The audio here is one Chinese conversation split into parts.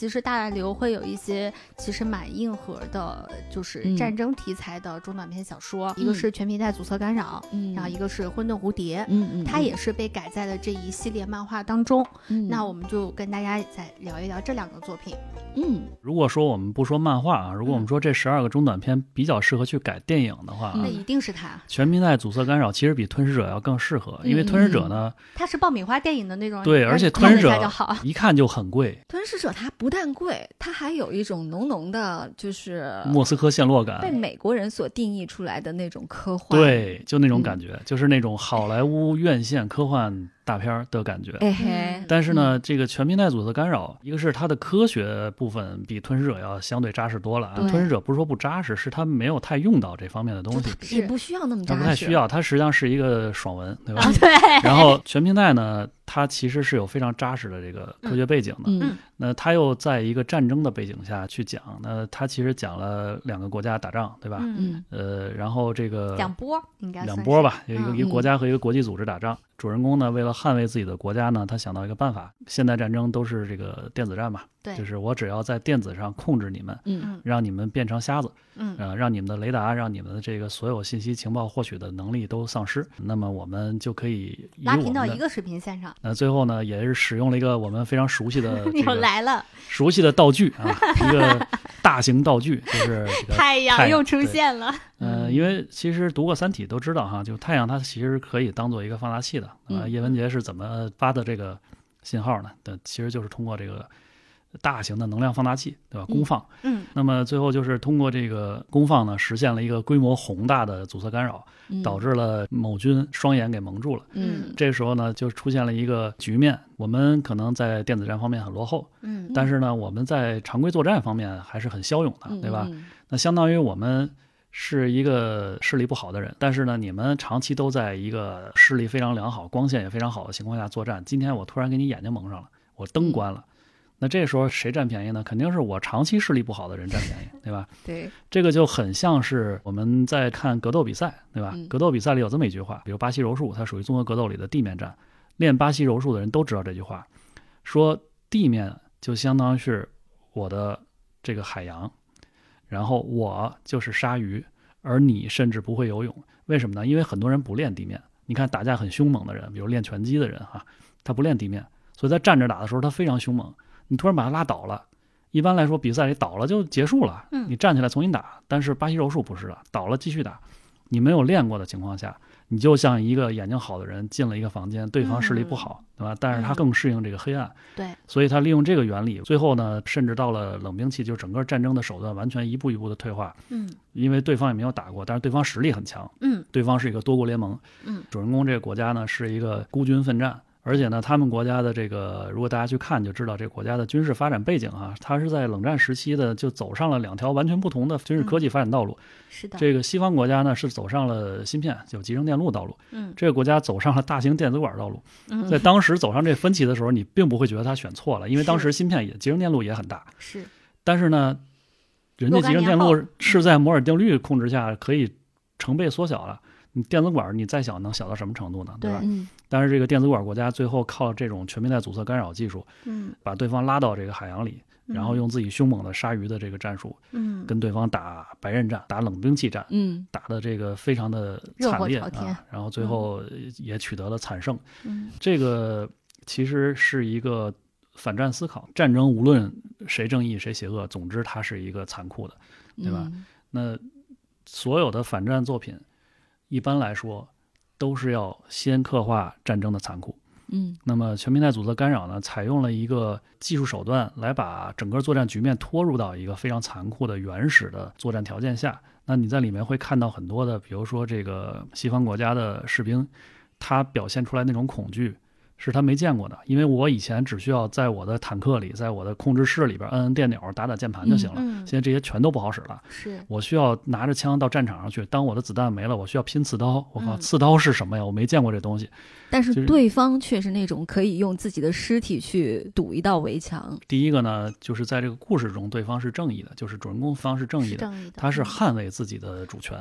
其实大刘会有一些其实蛮硬核的，就是嗯。战争题材的中短篇小说，一个是《全皮带阻塞干扰》，嗯然后一个是《混沌蝴蝶》。嗯嗯，它也是被改在了这一系列漫画当中，嗯，那我们就跟大家再聊一聊这两个作品。嗯。如果说我们不说漫画啊，如果我们说这十二个中短篇比较适合去改电影的话，嗯那一定是它，全平带阻塞干扰其实比吞噬者要更适合，因为吞噬者呢，它是爆米花电影的那种，对，而且吞噬者。一看就很贵，吞噬者它不但贵，它还有一种浓浓的，就是莫斯科陷落感被，美国人所定义出来的那种科幻。，对，就那种嗯感觉，就是那种好莱坞院线科幻大片儿的感觉。但是呢，这个全平台组的干扰，一个是它的科学部分比吞噬者要相对扎实多了啊。吞噬者不是说不扎实，是它没有太用到这方面的东西，也不需要那么扎实，不太需要，它实际上是一个爽文，对吧？啊，对，然后全平台呢，它其实是有非常扎实的这个科学背景的。嗯那它又在一个战争的背景下去讲，那它其实讲了两个国家打仗，对吧？嗯，嗯呃，然后这个两波应该两波吧，有一个嗯一个国家和一个国际组织打仗。主人公呢，为了捍卫自己的国家呢，他想到一个办法。现代战争都是这个电子战嘛，对，就是我只要在电子上控制你们，嗯。嗯。让你们变成瞎子，嗯。呃，让你们的雷达，让你们的这个所有信息情报获取的能力都丧失，那么我们就可以以拉平到一个水平线上，那最后呢，也是使用了一个我们非常熟悉的 这又来了，熟悉的道具啊，一个 大型道具，就是 太阳又出现了，呃，嗯。因为其实读过《三体》都知道哈，就太阳它其实可以当做一个放大器的。啊，嗯。叶文洁是怎么发的这个信号呢？对，其实就是通过这个大型的能量放大器，对吧？嗯功放。嗯那么最后就是通过这个功放呢，实现了一个规模宏大的阻塞干扰，嗯导致了某军双眼给蒙住了。嗯这个时候呢，就出现了一个局面，我们可能在电子战方面很落后，嗯，但是呢，我们在常规作战方面还是很骁勇的，嗯对吧？嗯那相当于我们是一个视力不好的人，但是呢，你们长期都在一个视力非常良好、光线也非常好的情况下作战。今天我突然给你眼睛蒙上了，我灯关了，那这时候谁占便宜呢？肯定是我长期视力不好的人占便宜，对吧？对，这个就很像是我们在看格斗比赛，对吧嗯？格斗比赛里有这么一句话，比如巴西柔术，它属于综合格斗里的地面战。练巴西柔术的人都知道这句话，说地面就相当于是我的这个海洋，然后我就是鲨鱼，而你甚至不会游泳。为什么呢？因为很多人不练地面。你看打架很凶猛的人，比如练拳击的人哈，他不练地面，所以在站着打的时候他非常凶猛。你突然把他拉倒了，一般来说比赛里倒了就结束了，嗯你站起来重新打。但是巴西柔术不是的，倒了继续打。你没有练过的情况下，你就像一个眼睛好的人进了一个房间，对方视力不好，对吧？但是他嗯更适应这个黑暗，对，所以他利用这个原理，最后呢，甚至到了冷兵器，就整个战争的手段完全一步一步的退化，嗯因为对方也没有打过，但是对方实力很强，嗯对方是一个多国联盟，嗯，主人公这个国家呢是一个孤军奋战。而且呢，他们国家的这个，如果大家去看就知道，这个国家的军事发展背景啊，它是在冷战时期的就走上了两条完全不同的军事科技发展道路。是的，这个西方国家呢是走上了芯片，就集成电路道路；嗯这个国家走上了大型电子管道路。嗯 在当时走上这分歧的时候，你并不会觉得他选错了，因为当时芯片也集成电路也很大。是但是呢，人家集成电路是在摩尔定律控制下可以成倍缩小了。你电子管你再小能小到什么程度呢？对吧？嗯但是这个电子管国家最后靠这种全面带阻塞干扰技术，嗯把对方拉到这个海洋里，然后用自己凶猛的鲨鱼的这个战术嗯跟对方打白刃战、打冷兵器战。嗯打的这个非常的惨烈啊，然后最后也取得了惨胜。嗯这个其实是一个反战思考，战争无论谁正义谁邪恶，总之它是一个残酷的。对吧嗯那所有的反战作品，一般来说都是要先刻画战争的残酷。嗯那么全平台阻塞干扰呢，采用了一个技术手段来把整个作战局面拖入到一个非常残酷的原始的作战条件下。那你在里面会看到很多的，比如说这个西方国家的士兵，他表现出来那种恐惧，是他没见过的。因为我以前只需要在我的坦克里，在我的控制室里边摁摁电钮、打打键盘就行了。嗯现在这些全都不好使了。是我需要拿着枪到战场上去，当我的子弹没了，我需要拼刺刀。我靠，嗯刺刀是什么呀？我没见过这东西。但是是对方却是那种可以用自己的尸体去堵一道围墙。第一个呢，就是在这个故事中，对方是正义的，就是主人公方是正义的，是义的，他是嗯捍卫自己的主权。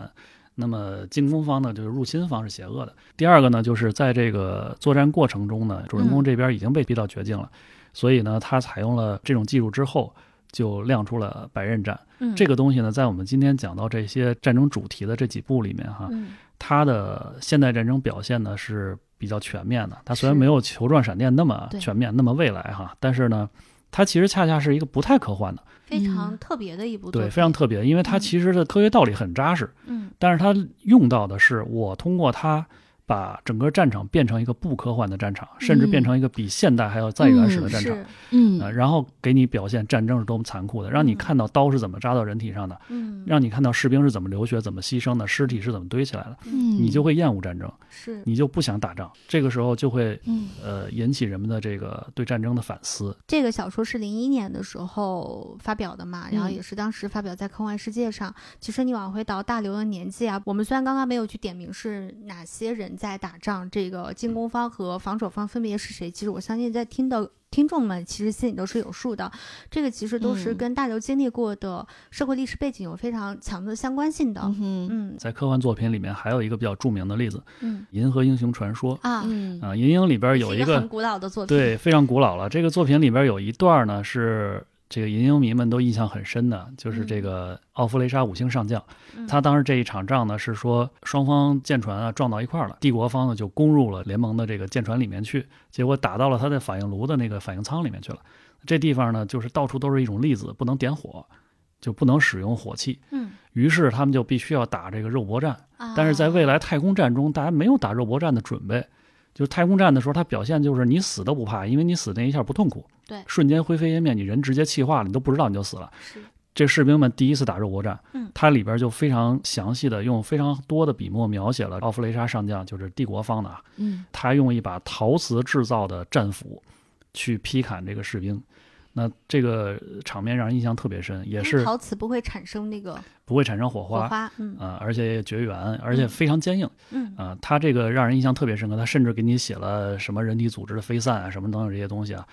那么进攻方呢，就是入侵方是邪恶的。第二个呢，就是在这个作战过程中呢，主人公嗯这边已经被逼到绝境了。所以呢，他采用了这种技术之后，就亮出了白刃战。嗯，这个东西呢，在我们今天讲到这些战争主题的这几部里面哈，嗯它的现代战争表现呢是比较全面的。它虽然没有球状闪电那么全面、那么未来哈，但是呢，它其实恰恰是一个不太科幻的，非常嗯。特别的一部作对，非常特别，因为它嗯。其实的科学道理很扎实，嗯。但是它用到的是我通过它。把整个战场变成一个不科幻的战场，甚至变成一个比现代还要再原始的战场，是。嗯。呃，然后给你表现战争是多么残酷的，让你嗯。看到刀是怎么扎到人体上的，嗯。让你看到士兵是怎么流血、怎么牺牲的，尸体是怎么堆起来的，嗯，你就会厌恶战争，是。你就不想打仗。这个时候就会嗯。呃引起人们的这个对战争的反思。这个小说是零一年的时候发表的嘛，然后嗯。也是当时发表在科幻世界上。其实你往回倒大刘的年纪啊，我们虽然刚刚没有去点名是哪些人在打仗，这个进攻方和防守方分别是谁，其实我相信在听的。听众们其实心里都是有数的，这个其实都是嗯跟大刘经历过的社会历史背景有非常强的相关性的。嗯嗯在科幻作品里面，还有一个比较著名的例子，嗯《银河英雄传说》啊，嗯啊，《银鹰》里边有一个很古老的作品。对非常古老了。这个作品里边有一段呢是。这个银鹰迷们都印象很深的，就是这个奥弗雷莎五星上将，嗯他当时这一场仗呢是说双方舰船啊撞到一块儿了，帝国方呢就攻入了联盟的这个舰船里面去，结果打到了他的反应炉的那个反应舱里面去了。这地方呢就是到处都是一种粒子，不能点火，就不能使用火器。嗯，于是他们就必须要打这个肉搏战，啊但是在未来太空战中，大家没有打肉搏战的准备。就是太空战的时候，他表现就是你死都不怕，因为你死那一下不痛苦，对瞬间灰飞烟灭，你人直接气化了，你都不知道你就死了。是这士兵们第一次打肉搏战，嗯它里边就非常详细的用非常多的笔墨描写了奥弗雷莎上将，就是帝国方的啊，嗯他用一把陶瓷制造的战斧去劈砍这个士兵。那这个场面让人印象特别深，也是陶瓷不会产生那个不会产生火花，火花。嗯啊、而且也绝缘，而且非常坚硬。嗯啊，他这个让人印象特别深刻，他甚至给你写了什么人体组织的飞散啊，什么等等这些东西啊。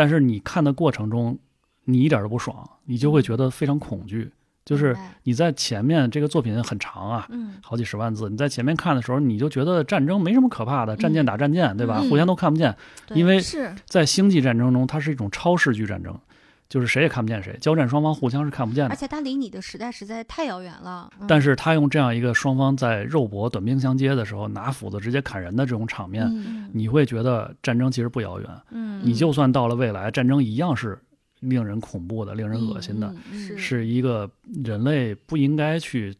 但是你看的过程中，你一点都不爽，你就会觉得非常恐惧。就是你在前面这个作品很长啊，嗯。好几十万字，你在前面看的时候，你就觉得战争没什么可怕的，战舰打战舰，对吧？嗯。互相都看不见，因为在星际战争中，它是一种超视距战争，就是谁也看不见谁，交战双方互相是看不见的而。且他离你的时代实在太遥远了。嗯但是他用这样一个双方在肉搏、短兵相接的时候，拿斧子直接砍人的这种场面，你会觉得战争其实不遥远。嗯，你就算到了未来，战争一样是令人恐怖的、令人恶心的，是是一个人类不应该去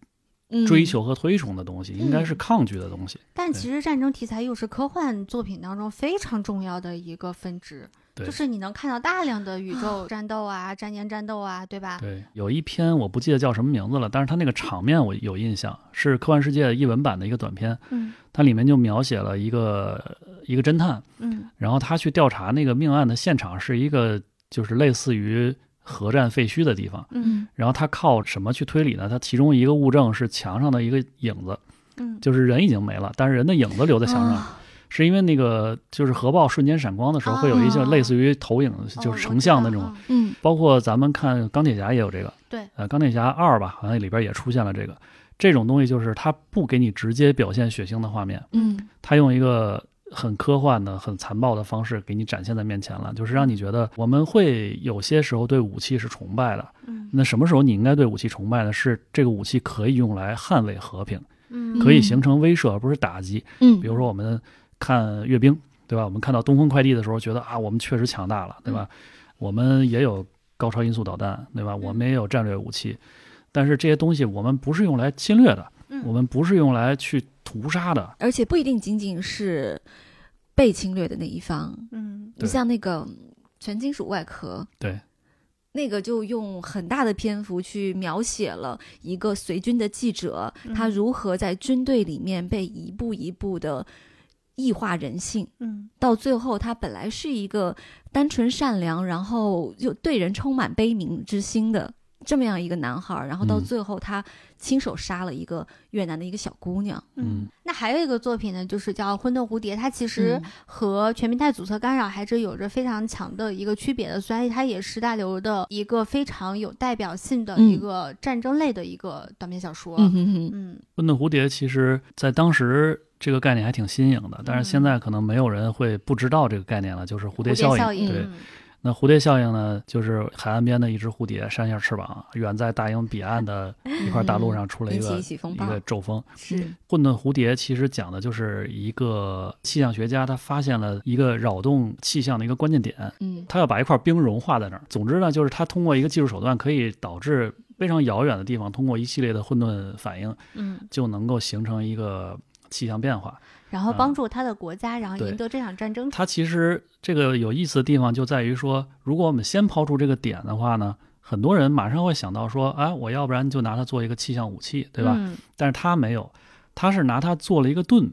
嗯追求和推崇的东西，应该是抗拒的东西。但其实战争题材又是科幻作品当中非常重要的一个分支，对就是你能看到大量的宇宙战斗啊、战舰战斗啊，对吧？对，有一篇我不记得叫什么名字了，但是它那个场面我有印象，是科幻世界译文版的一个短片，嗯。它里面就描写了一个一个侦探，嗯。然后他去调查那个命案的现场是一个就是类似于核战废墟的地方，嗯。然后他靠什么去推理呢？他其中一个物证是墙上的一个影子，嗯，就是人已经没了，但是人的影子留在墙上，啊是因为那个就是核爆瞬间闪光的时候啊会有一些类似于投影，哦就是成像那种。嗯包括咱们看钢铁侠也有这个，对，呃，钢铁侠二吧，好像里边也出现了这个。这种东西就是它不给你直接表现血腥的画面，嗯它用一个很科幻的、很残暴的方式给你展现在面前了，就是让你觉得我们会有些时候对武器是崇拜的。嗯那什么时候你应该对武器崇拜呢？是这个武器可以用来捍卫和平，嗯，可以形成威慑，而不是打击。嗯，比如说我们看阅兵，对吧？我们看到东风快递的时候，觉得啊，我们确实强大了，对吧？我们也有高超音速导弹，对吧？我们也有战略武器，但是这些东西我们不是用来侵略的，嗯我们不是用来去屠杀的。而且不一定仅仅是被侵略的那一方，嗯你像那个全金属外壳，对，那个就用很大的篇幅去描写了一个随军的记者，嗯他如何在军队里面被一步一步的异化人性，嗯。到最后他本来是一个单纯善良，然后又对人充满悲悯之心的这么样一个男孩儿，然后到嗯。最后他亲手杀了一个越南的一个小姑娘。嗯，那还有一个作品呢，就是叫《混沌蝴蝶》，它其实嗯。和全平台阻塞干扰还是有着非常强的一个区别的。所以它也是大刘的一个非常有代表性的一个战争类的一个短篇小说。嗯哼哼，嗯。混沌蝴蝶其实在当时这个概念还挺新颖的，但是现在可能没有人会不知道这个概念了，就是蝴蝶效应。效应，对，嗯那蝴蝶效应呢，就是海岸边的一只蝴蝶扇下翅膀，远在大洋彼岸的一块大陆上出了一个一个骤风。是混沌蝴蝶其实讲的就是一个气象学家，他发现了一个扰动气象的一个关键点，嗯他要把一块冰融化在那儿。总之呢，就是他通过一个技术手段，可以导致非常遥远的地方通过一系列的混沌反应，嗯，就能够形成一个气象变化。然后帮助他的国家，然后赢得这场战争。他其实这个有意思的地方就在于说，如果我们先抛出这个点的话呢，很多人马上会想到说，哎，我要不然就拿它做一个气象武器，对吧？嗯但是他没有，他是拿它做了一个盾，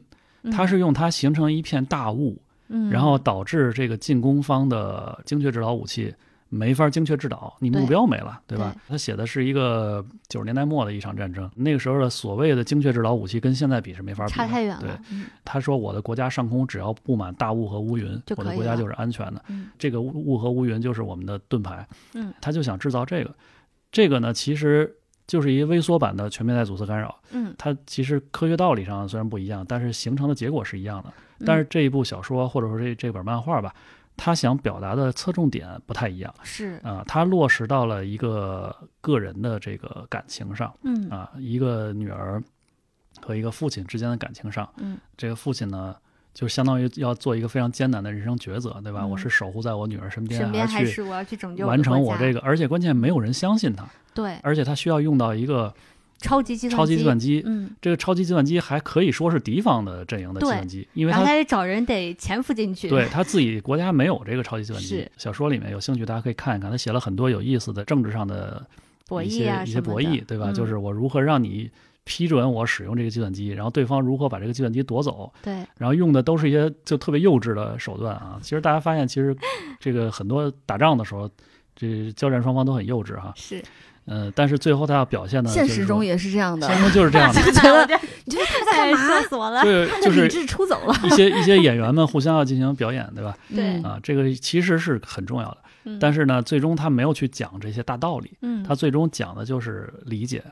他是用它形成一片大雾，嗯，然后导致这个进攻方的精确制导武器没法精确制导，你目标没了，对。吧？他写的是一个九十年代末的一场战争，那个时候的所谓的精确制导武器跟现在比是没法比的，差太远对。他说我的国家上空只要布满大雾和乌云我的国家就是安全的。嗯。这个雾雾和乌云就是我们的盾牌。嗯，他就想制造这个，这个呢其实就是一个微缩版的全面带阻塞干扰。嗯，它其实科学道理上虽然不一样，但是形成的结果是一样的。嗯。但是这一部小说或者说这这本漫画吧，它想表达的侧重点不太一样。是。啊、他落实到了一个个人的这个感情上。嗯。啊、一个女儿和一个父亲之间的感情上。嗯，这个父亲呢，就相当于要做一个非常艰难的人生抉择，对吧？嗯。我是守护在我女儿身边，身边还是我要去拯救完成我我这个，而且关键没有人相信他，对。而且他需要用到一个超级计算超级计算机。嗯，这个超级计算机还可以说是敌方的阵营的计算机，因为他然后他得找人得潜伏进去。对他自己国家没有这个超级计算机。小说里面有兴趣大家可以看一看，他写了很多有意思的政治上的博弈一些一些博弈，对吧？嗯就是我如何让你批准我使用这个计算机，然后对方如何把这个计算机夺走，对，然后用的都是一些就特别幼稚的手段啊。其实大家发现，其实这个很多打仗的时候，这交战双方都很幼稚哈。是，嗯，但是最后他要表现的，现实中也是这样的现，实中就是这样的，就 觉得得你觉得他在干嘛？哎笑死我了。就是理就是智出走了。一些一些演员们互相要进行表演，对吧？对嗯啊，这个其实是很重要的。嗯但是呢，最终他没有去讲这些大道理，嗯，他最终讲的就是理解，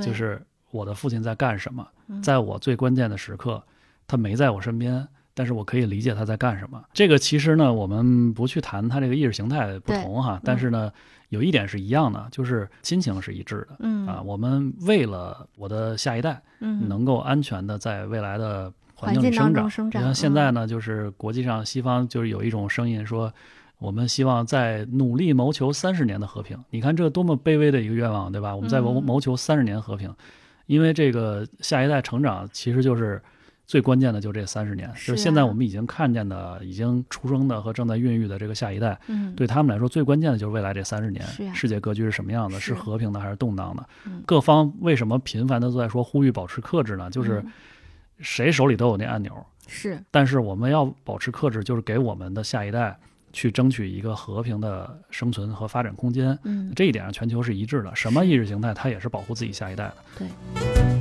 就是我的父亲在干什么，嗯在我最关键的时刻，他没在我身边。但是我可以理解他在干什么。这个其实呢，我们不去谈他这个意识形态不同哈，但是呢，有一点是一样的，就是亲情是一致的。嗯啊，我们为了我的下一代嗯能够安全的在未来的环环境里生长，生长你看现在呢，就是国际上西方就是有一种声音说，我们希望在努力谋求三十年的和平。你看这多么卑微的一个愿望，对吧？我们在谋嗯谋求三十年和平，因为这个下一代成长其实就是。最关键的就这三十年，是就是现在啊我们已经看见的、已经出生的和正在孕育的这个下一代，嗯对他们来说最关键的就是未来这三十年世界格局是什么样的？是是和平的还是动荡的嗯？各方为什么频繁的都在说呼吁保持克制呢？就是嗯谁手里都有那按钮，是但是我们要保持克制，就是给我们的下一代去争取一个和平的生存和发展空间。嗯这一点上，全球是一致的。什么意识形态，它也是保护自己下一代的。对。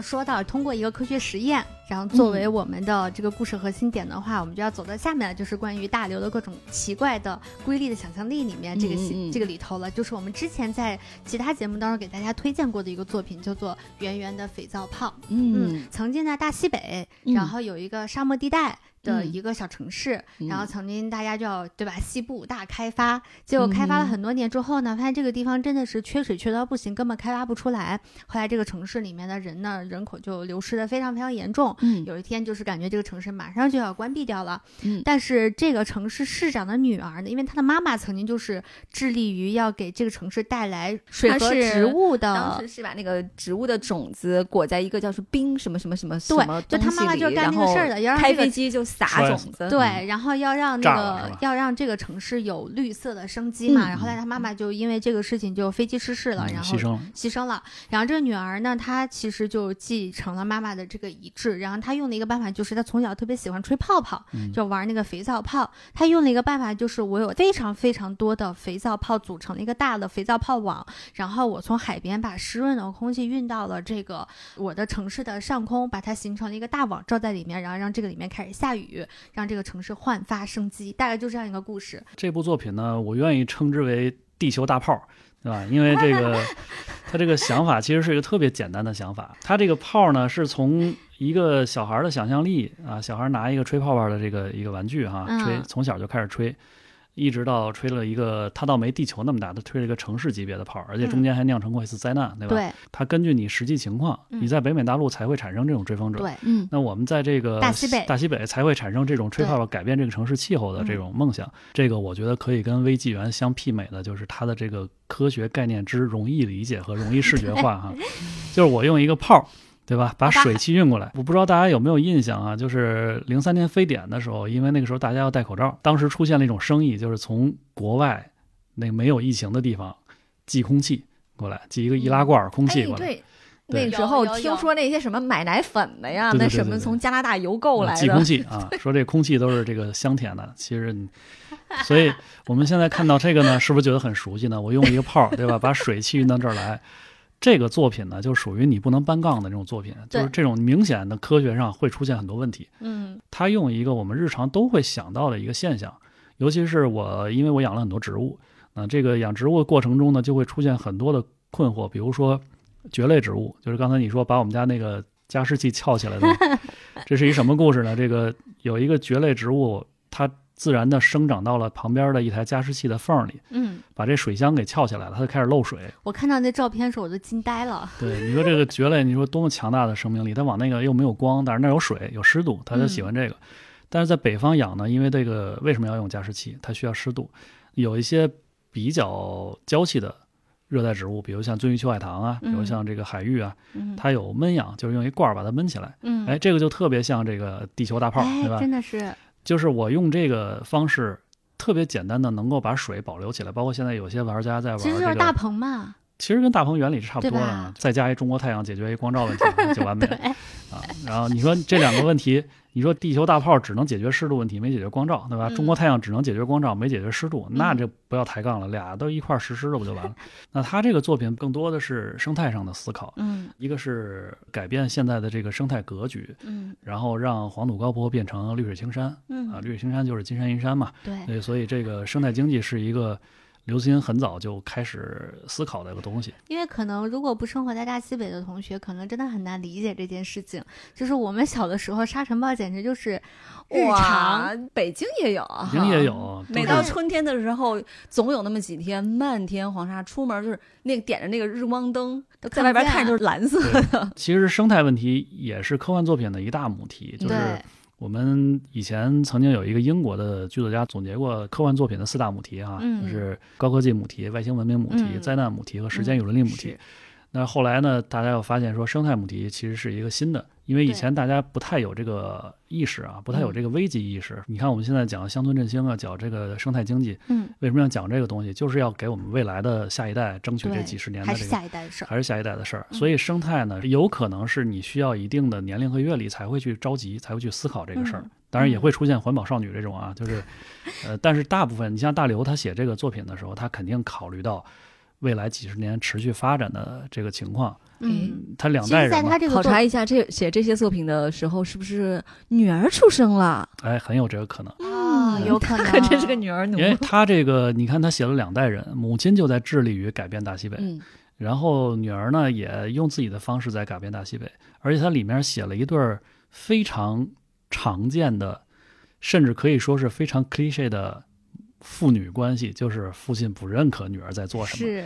那说到通过一个科学实验，然后作为我们的这个故事核心点的话，我们就要走到下面了，就是关于大刘的各种奇怪的瑰丽的想象力里面，这个这个里头了，就是我们之前在其他节目当中给大家推荐过的一个作品，叫做《圆圆的肥皂泡》。嗯曾经在大西北，嗯。然后有一个沙漠地带的嗯。一个小城市，嗯然后曾经大家就要对吧，西部大开发，结果开发了嗯。很多年之后呢，发现这个地方真的是缺水缺到不行，根本开发不出来。后来这个城市里面的人呢，人口就流失的非常非常严重。嗯。有一天就是感觉这个城市马上就要关闭掉了，嗯。但是这个城市市长的女儿呢，因为她的妈妈曾经就是致力于要给这个城市带来水和植物的当时是把那个植物的种子裹在一个叫做冰什么什么什么什么对，就她妈妈就是干那个事儿的，要让开这个飞机就撒种子，对，然后要让那个要让这个城市有绿色的生机嘛。嗯然后后来他妈妈就因为这个事情就飞机失事了，嗯然后牺牲了。牺牲了。然后这个女儿呢，她其实就继承了妈妈的这个遗志。然后她用的一个办法就是，她从小特别喜欢吹泡泡，嗯就玩那个肥皂泡。她用了一个办法就是，我有非常非常多的肥皂泡组成了一个大的肥皂泡网，然后我从海边把湿润的空气运到了这个我的城市的上空，把它形成了一个大网罩在里面，然后让这个里面开始下雨，让这个城市焕发生机。大概就这样一个故事。这部作品呢，我愿意称之为地球大炮。对吧？因为这个 他这个想法其实是一个特别简单的想法，他这个炮呢是从一个小孩的想象力啊，小孩拿一个吹泡泡的这个一个玩具哈、嗯吹从小就开始吹。一直到吹了一个，它倒没地球那么大，它吹了一个城市级别的炮，而且中间还酿成过一次灾难，对吧？对它根据你实际情况，嗯你在北美大陆才会产生这种追风者。对，嗯那我们在这个大西北大西北才会产生这种吹泡泡改变这个城市气候的这种梦想。这个我觉得可以跟微纪元相媲美的，就是它的这个科学概念之容易理解和容易视觉化哈。就是我用一个炮儿。对吧？把水汽运过来，我不知道大家有没有印象啊？就是零三年非典的时候，因为那个时候大家要戴口罩，当时出现了一种生意，就是从国外那没有疫情的地方寄空气过来，寄一个易拉罐空气哎，过来。对。对那时候听说那些什么买奶粉的呀，那什么从加拿大邮购来寄空，气啊，说这空气都是这个香甜的，其实你，所以我们现在看到这个呢，是不是觉得很熟悉呢？我用一个泡，对吧？把水汽运到这儿来，这个作品呢，就属于你不能搬杠的那种作品，就是这种明显的科学上会出现很多问题。嗯它用一个我们日常都会想到的一个现象，尤其是我，因为我养了很多植物，那、这个养植物的过程中呢，就会出现很多的困惑，比如说蕨类植物，就是刚才你说把我们家那个加湿器翘起来的，这是一什么故事呢？这个有一个蕨类植物，它自然的生长到了旁边的一台加湿器的缝里，嗯，把这水箱给翘起来了，它就开始漏水。我看到那照片的时候我都惊呆了。对，你说这个蕨类，你说多么强大的生命力，它往那个又没有光，但是那儿有水有湿度，它就喜欢这个。但是在北方养呢，因为这个为什么要用加湿器？它需要湿度。有一些比较娇气的热带植物，比如像鳟鱼秋海棠啊，比如嗯像这个海芋啊，嗯它有闷养，就是用一罐儿把它闷起来。嗯，哎，这个就特别像这个地球大炮，哎对吧？真的是，就是我用这个方式。特别简单的，能够把水保留起来，包括现在有些玩家在玩这个其实就是大棚嘛。其实跟大棚原理是差不多的嘛，再加一中国太阳解决一光照问题就完美 了，啊。然后你说这两个问题，你说地球大炮只能解决湿度问题，没解决光照，对吧？嗯中国太阳只能解决光照，没解决湿度，那嗯。这不要抬杠了，俩都一块儿实施了不就完了？那他这个作品更多的是生态上的思考，嗯。一个是改变现在的这个生态格局，嗯。然后让黄土高坡变成绿水青山嗯。啊，绿水青山就是金山银山嘛，对，对，所以这个生态经济是一个刘慈欣很早就开始思考的一个东西。因为可能如果不生活在大西北的同学，可能真的很难理解这件事情。就是我们小的时候，沙尘暴简直就是日常。北京也有啊，北京也有，每到春天的时候，总有那么几天漫天黄沙，出门就是那个点着那个日光灯，在外边看就是蓝色的。其实生态问题也是科幻作品的一大母题，就是对，我们以前曾经有一个英国的剧作家总结过科幻作品的四大母题啊，嗯。就是高科技母题、外星文明母题、嗯。灾难母题和时间与伦理母题。是那后来呢，大家又发现说生态母题其实是一个新的，因为以前大家不太有这个意识啊，不太有这个危机意识。你看我们现在讲乡村振兴啊，讲这个生态经济，嗯，为什么要讲这个东西？就是要给我们未来的下一代争取这几十年的还是这个下一代的事儿。还是下一代的事儿。嗯所以生态呢，有可能是你需要一定的年龄和阅历才会去着急，才会去思考这个事儿。嗯当然也会出现环保少女这种啊，就是，呃，但是大部分你像大刘他写这个作品的时候，他肯定考虑到未来几十年持续发展的这个情况。嗯，他两代人嘛，考他这个作察一下这写这些作品的时候，是不是女儿出生了？哎，很有这个可能。啊，嗯。有可能。可真是个女儿奴。因。为他这个，你看他写了两代人，母亲就在致力于改变大西北，嗯。然后女儿呢也用自己的方式在改变大西北，而且它里面写了一对儿非常常见的，甚至可以说是非常 cliche 的父女关系，就是父亲不认可女儿在做什么是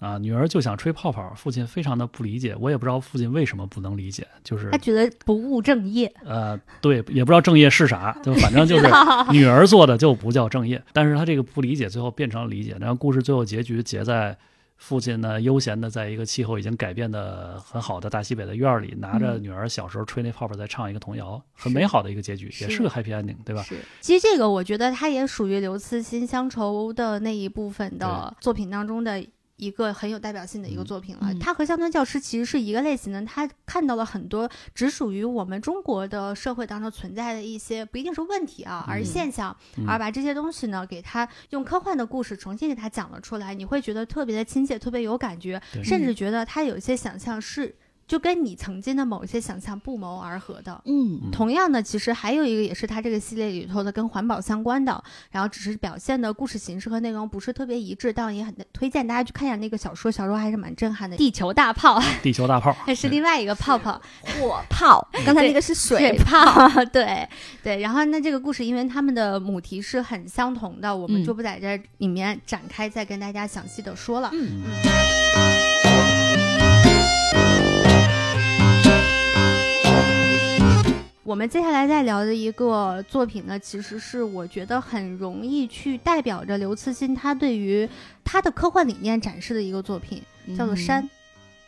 啊，女儿就想吹泡泡，父亲非常的不理解，我也不知道父亲为什么不能理解，就是他觉得不务正业。呃，对，也不知道正业是啥，就反正就是 女儿做的就不叫正业，但是他这个不理解，最后变成了理解。然后故事最后结局结在父亲呢悠闲的在一个气候已经改变的很好的大西北的院儿里，拿着嗯女儿小时候吹那泡泡在唱一个童谣，很美好的一个结局，也是是个 happy ending，对吧？是，其实这个我觉得它也属于刘慈欣乡愁的那一部分的作品当中的。一个很有代表性的一个嗯作品了，嗯。它和《乡村教师》其实是一个类型的，它看到了很多只属于我们中国的社会当中存在的一些不一定是问题啊，而现象，嗯。而把这些东西呢，给他用科幻的故事重新给他讲了出来，你会觉得特别的亲切，特别有感觉，甚至觉得他有一些想象是就跟你曾经的某些想象不谋而合的。嗯。嗯同样的，其实还有一个也是它这个系列里头的跟环保相关的，然后只是表现的故事形式和内容不是特别一致，但也很推荐大家去看一下那个小说，小说还是蛮震撼的。地球大炮。地球大炮，那 是另外一个泡泡，火炮，刚才那个是水炮。炮，对。对。然后那这个故事，因为他们的母题是很相同的，我们嗯。就不在这里面展开，再跟大家详细的说了。嗯我们接下来再聊的一个作品呢，其实是我觉得很容易去代表着刘慈欣他对于他的科幻理念展示的一个作品，叫做《山》。嗯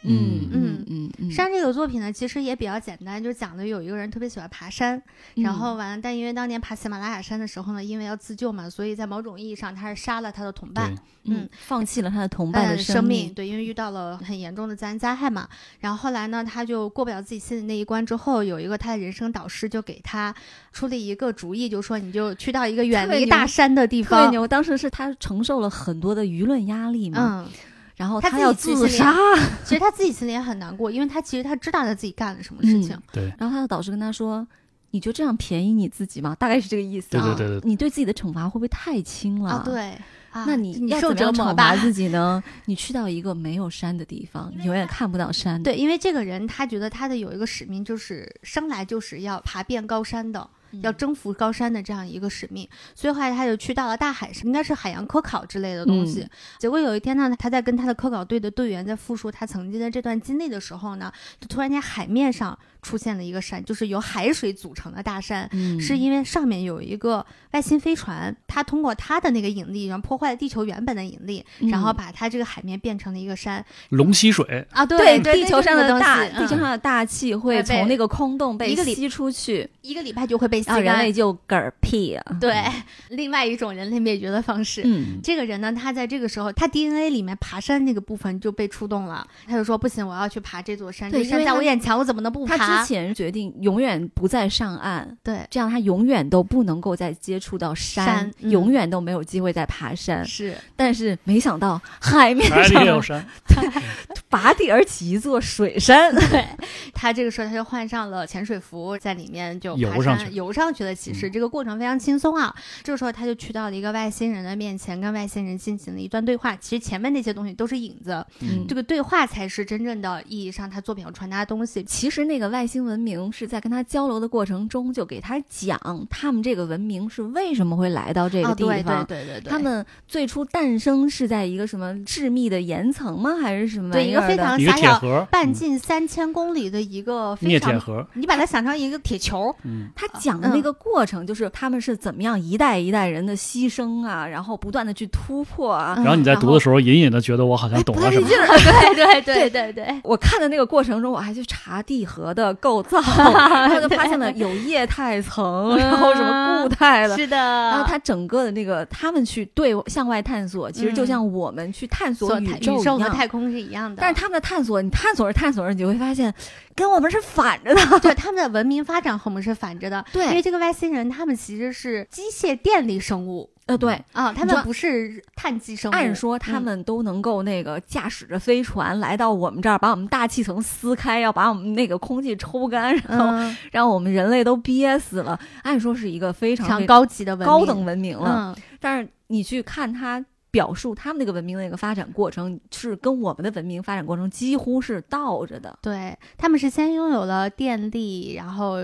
嗯嗯嗯嗯，山这个作品呢，其实也比较简单，就讲的有一个人特别喜欢爬山，嗯然后完了，但因为当年爬喜马拉雅山的时候呢，因为要自救嘛，所以在某种意义上他是杀了他的同伴，，嗯放弃了他的同伴的呃生命，对，因为遇到了很严重的自然灾害嘛。然后后来呢，他就过不了自己心里那一关之后，有一个他的人生导师就给他出了一个主意，就说你就去到一个远离大山的地方。特别牛。当时是他承受了很多的舆论压力嘛，嗯，然后他要自杀，其实他自己心里也很难过，因为他其实他知道他自己干了什么事情。嗯对然后他的导师跟他说：“你就这样便宜你自己吗？”大概是这个意思啊。对对对对，你对自己的惩罚会不会太轻了？啊，。对。啊那你你受要怎么样折磨吧惩罚？自己呢？你去到一个没有山的地方，你永远看不到山。，对，因为这个人他觉得他的有一个使命，就是生来就是要爬遍高山的，要征服高山的这样一个使命，所以后来他就去到了大海上，应该是海洋科考之类的东西。嗯。结果有一天呢，他在跟他的科考队的队员在复述他曾经的这段经历的时候呢，就突然间海面上出现了一个山，就是由海水组成的大山。嗯，是因为上面有一个外星飞船，它通过它的那个引力，然后破坏了地球原本的引力，然后嗯把它这个海面变成了一个山龙吸水，啊。对对，地球上的大地地球上的大气会从那个空洞被吸出去，一个礼拜就会被吸然后人类就嗝屁啊。对，另外一种人类灭绝的方式。嗯，这个人呢，他在这个时候，他 DNA 里面爬山那个部分就被触动了，他就说不行，我要去爬这座山。这山在我眼前，我怎么能不爬？之前决定永远不再上岸，对，这样他永远都不能够再接触到山，山嗯永远都没有机会再爬山。是但是没想到海面上也有山，拔地而起一座水山。对他这个时候他就换上了潜水服，在里面就爬游上去山游上去了。其实嗯这个过程非常轻松啊。这个时候他就去到了一个外星人的面前，跟外星人进行了一段对话。其实前面那些东西都是影子，嗯这个对话才是真正的意义上他作品要传达的东西。其实那个外星文明是在跟他交流的过程中，就给他讲他们这个文明是为什么会来到这个啊，地对方。对对对对，他们最初诞生是在一个什么致密的岩层吗？还是什么对一个非常狭小、半径三千公里的一个非常，铁盒，你把它想成一个铁球，嗯，他讲的那个过程，就是他们是怎么样一代一代人的牺牲啊，然后不断的去突破啊。嗯然后你在读的时候，隐隐的觉得我好像懂了什么，对对对对对，我看的那个过程中，我还去查地核的构造，然后就发现了有液态层，然后什么固态的。是的，然后它整个的那个，他们去对向外探索，其实就像我们去探索宇宙。宇宙和太空是一样的，但是他们的探索，你探索着探索着，你就会发现，跟我们是反着的。对他们的文明发展和我们是反着的，对。因为这个外星人他们其实是机械电力生物呃，对，啊，他们不是碳基生物。按说他嗯们都能够那个驾驶着飞船来到我们这儿，把我们大气层撕开，要把我们那个空气抽干，然后嗯，让我们人类都憋死了。按说是一个非非常常非常高级的文明高等文明了，嗯，但是你去看它表述他们那个文明的那个发展过程，是跟我们的文明发展过程几乎是倒着的。对，他们是先拥有了电力，然后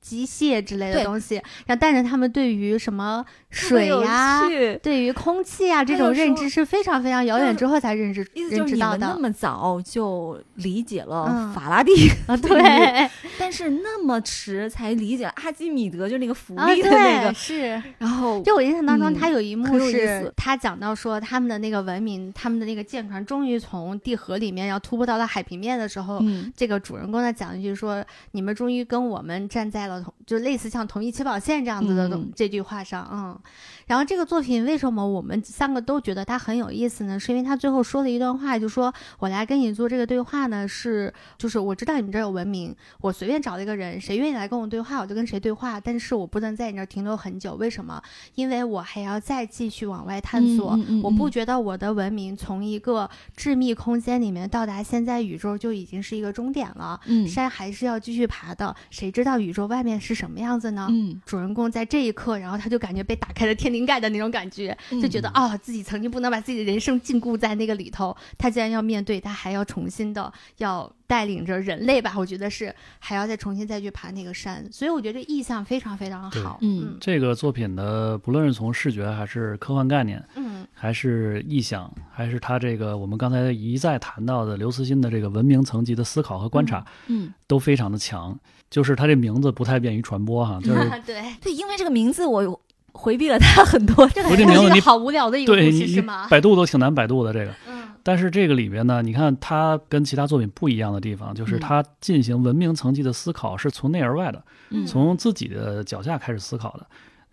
机械之类的东西，然后但是他们对于什么水呀、趣对于空气啊这种认知是非常非常遥远嗯之后才认知意思就认知到是你们那么早就理解了嗯法拉第，啊，对对 但是那么迟才理解阿基米德，就那个浮啊，力的那个对，是。然后就我印象当中，嗯他有一幕是思他讲到说，他们的那个文明，他们的那个舰船终于从地核里面要突破到了海平面的时候，嗯，这个主人公在讲一句说：“你们终于跟我们站在了同就类似像同一起跑线这样子的这句话上，嗯。然后这个作品为什么我们三个都觉得它很有意思呢？是因为他最后说了一段话，就说我来跟你做这个对话呢，是就是我知道你们这儿有文明，我随便找了一个人，谁愿意来跟我对话，我就跟谁对话，但是我不能在你这儿停留很久，为什么？因为我还要再继续往外探索。我不觉得我的文明从一个致密空间里面到达现在宇宙就已经是一个终点了，嗯山还是要继续爬的。谁知道宇宙外面是什么样子呢？嗯主人公在这一刻，然后他就感觉被打开了天灵盖的那种感觉，嗯就觉得啊、自己曾经不能把自己的人生禁锢在那个里头，他既然要面对，他还要重新的要带领着人类吧，我觉得是还要再重新再去爬那个山，所以我觉得这意象非常非常好。嗯这个作品的不论是从视觉还是科幻概念，嗯还是臆想，还是他这个我们刚才一再谈到的刘慈欣的这个文明层级的思考和观察，嗯，都非常的强。就是他这名字不太便于传播哈，就是对，对，因为这个名字我回避了他很多。这名字好无聊的一个故对你你事是吗？百度都挺难百度的这个。嗯但是这个里边呢，你看他跟其他作品不一样的地方，就是嗯它进行文明层级的思考是从内而外的，嗯从自己的脚下开始思考的。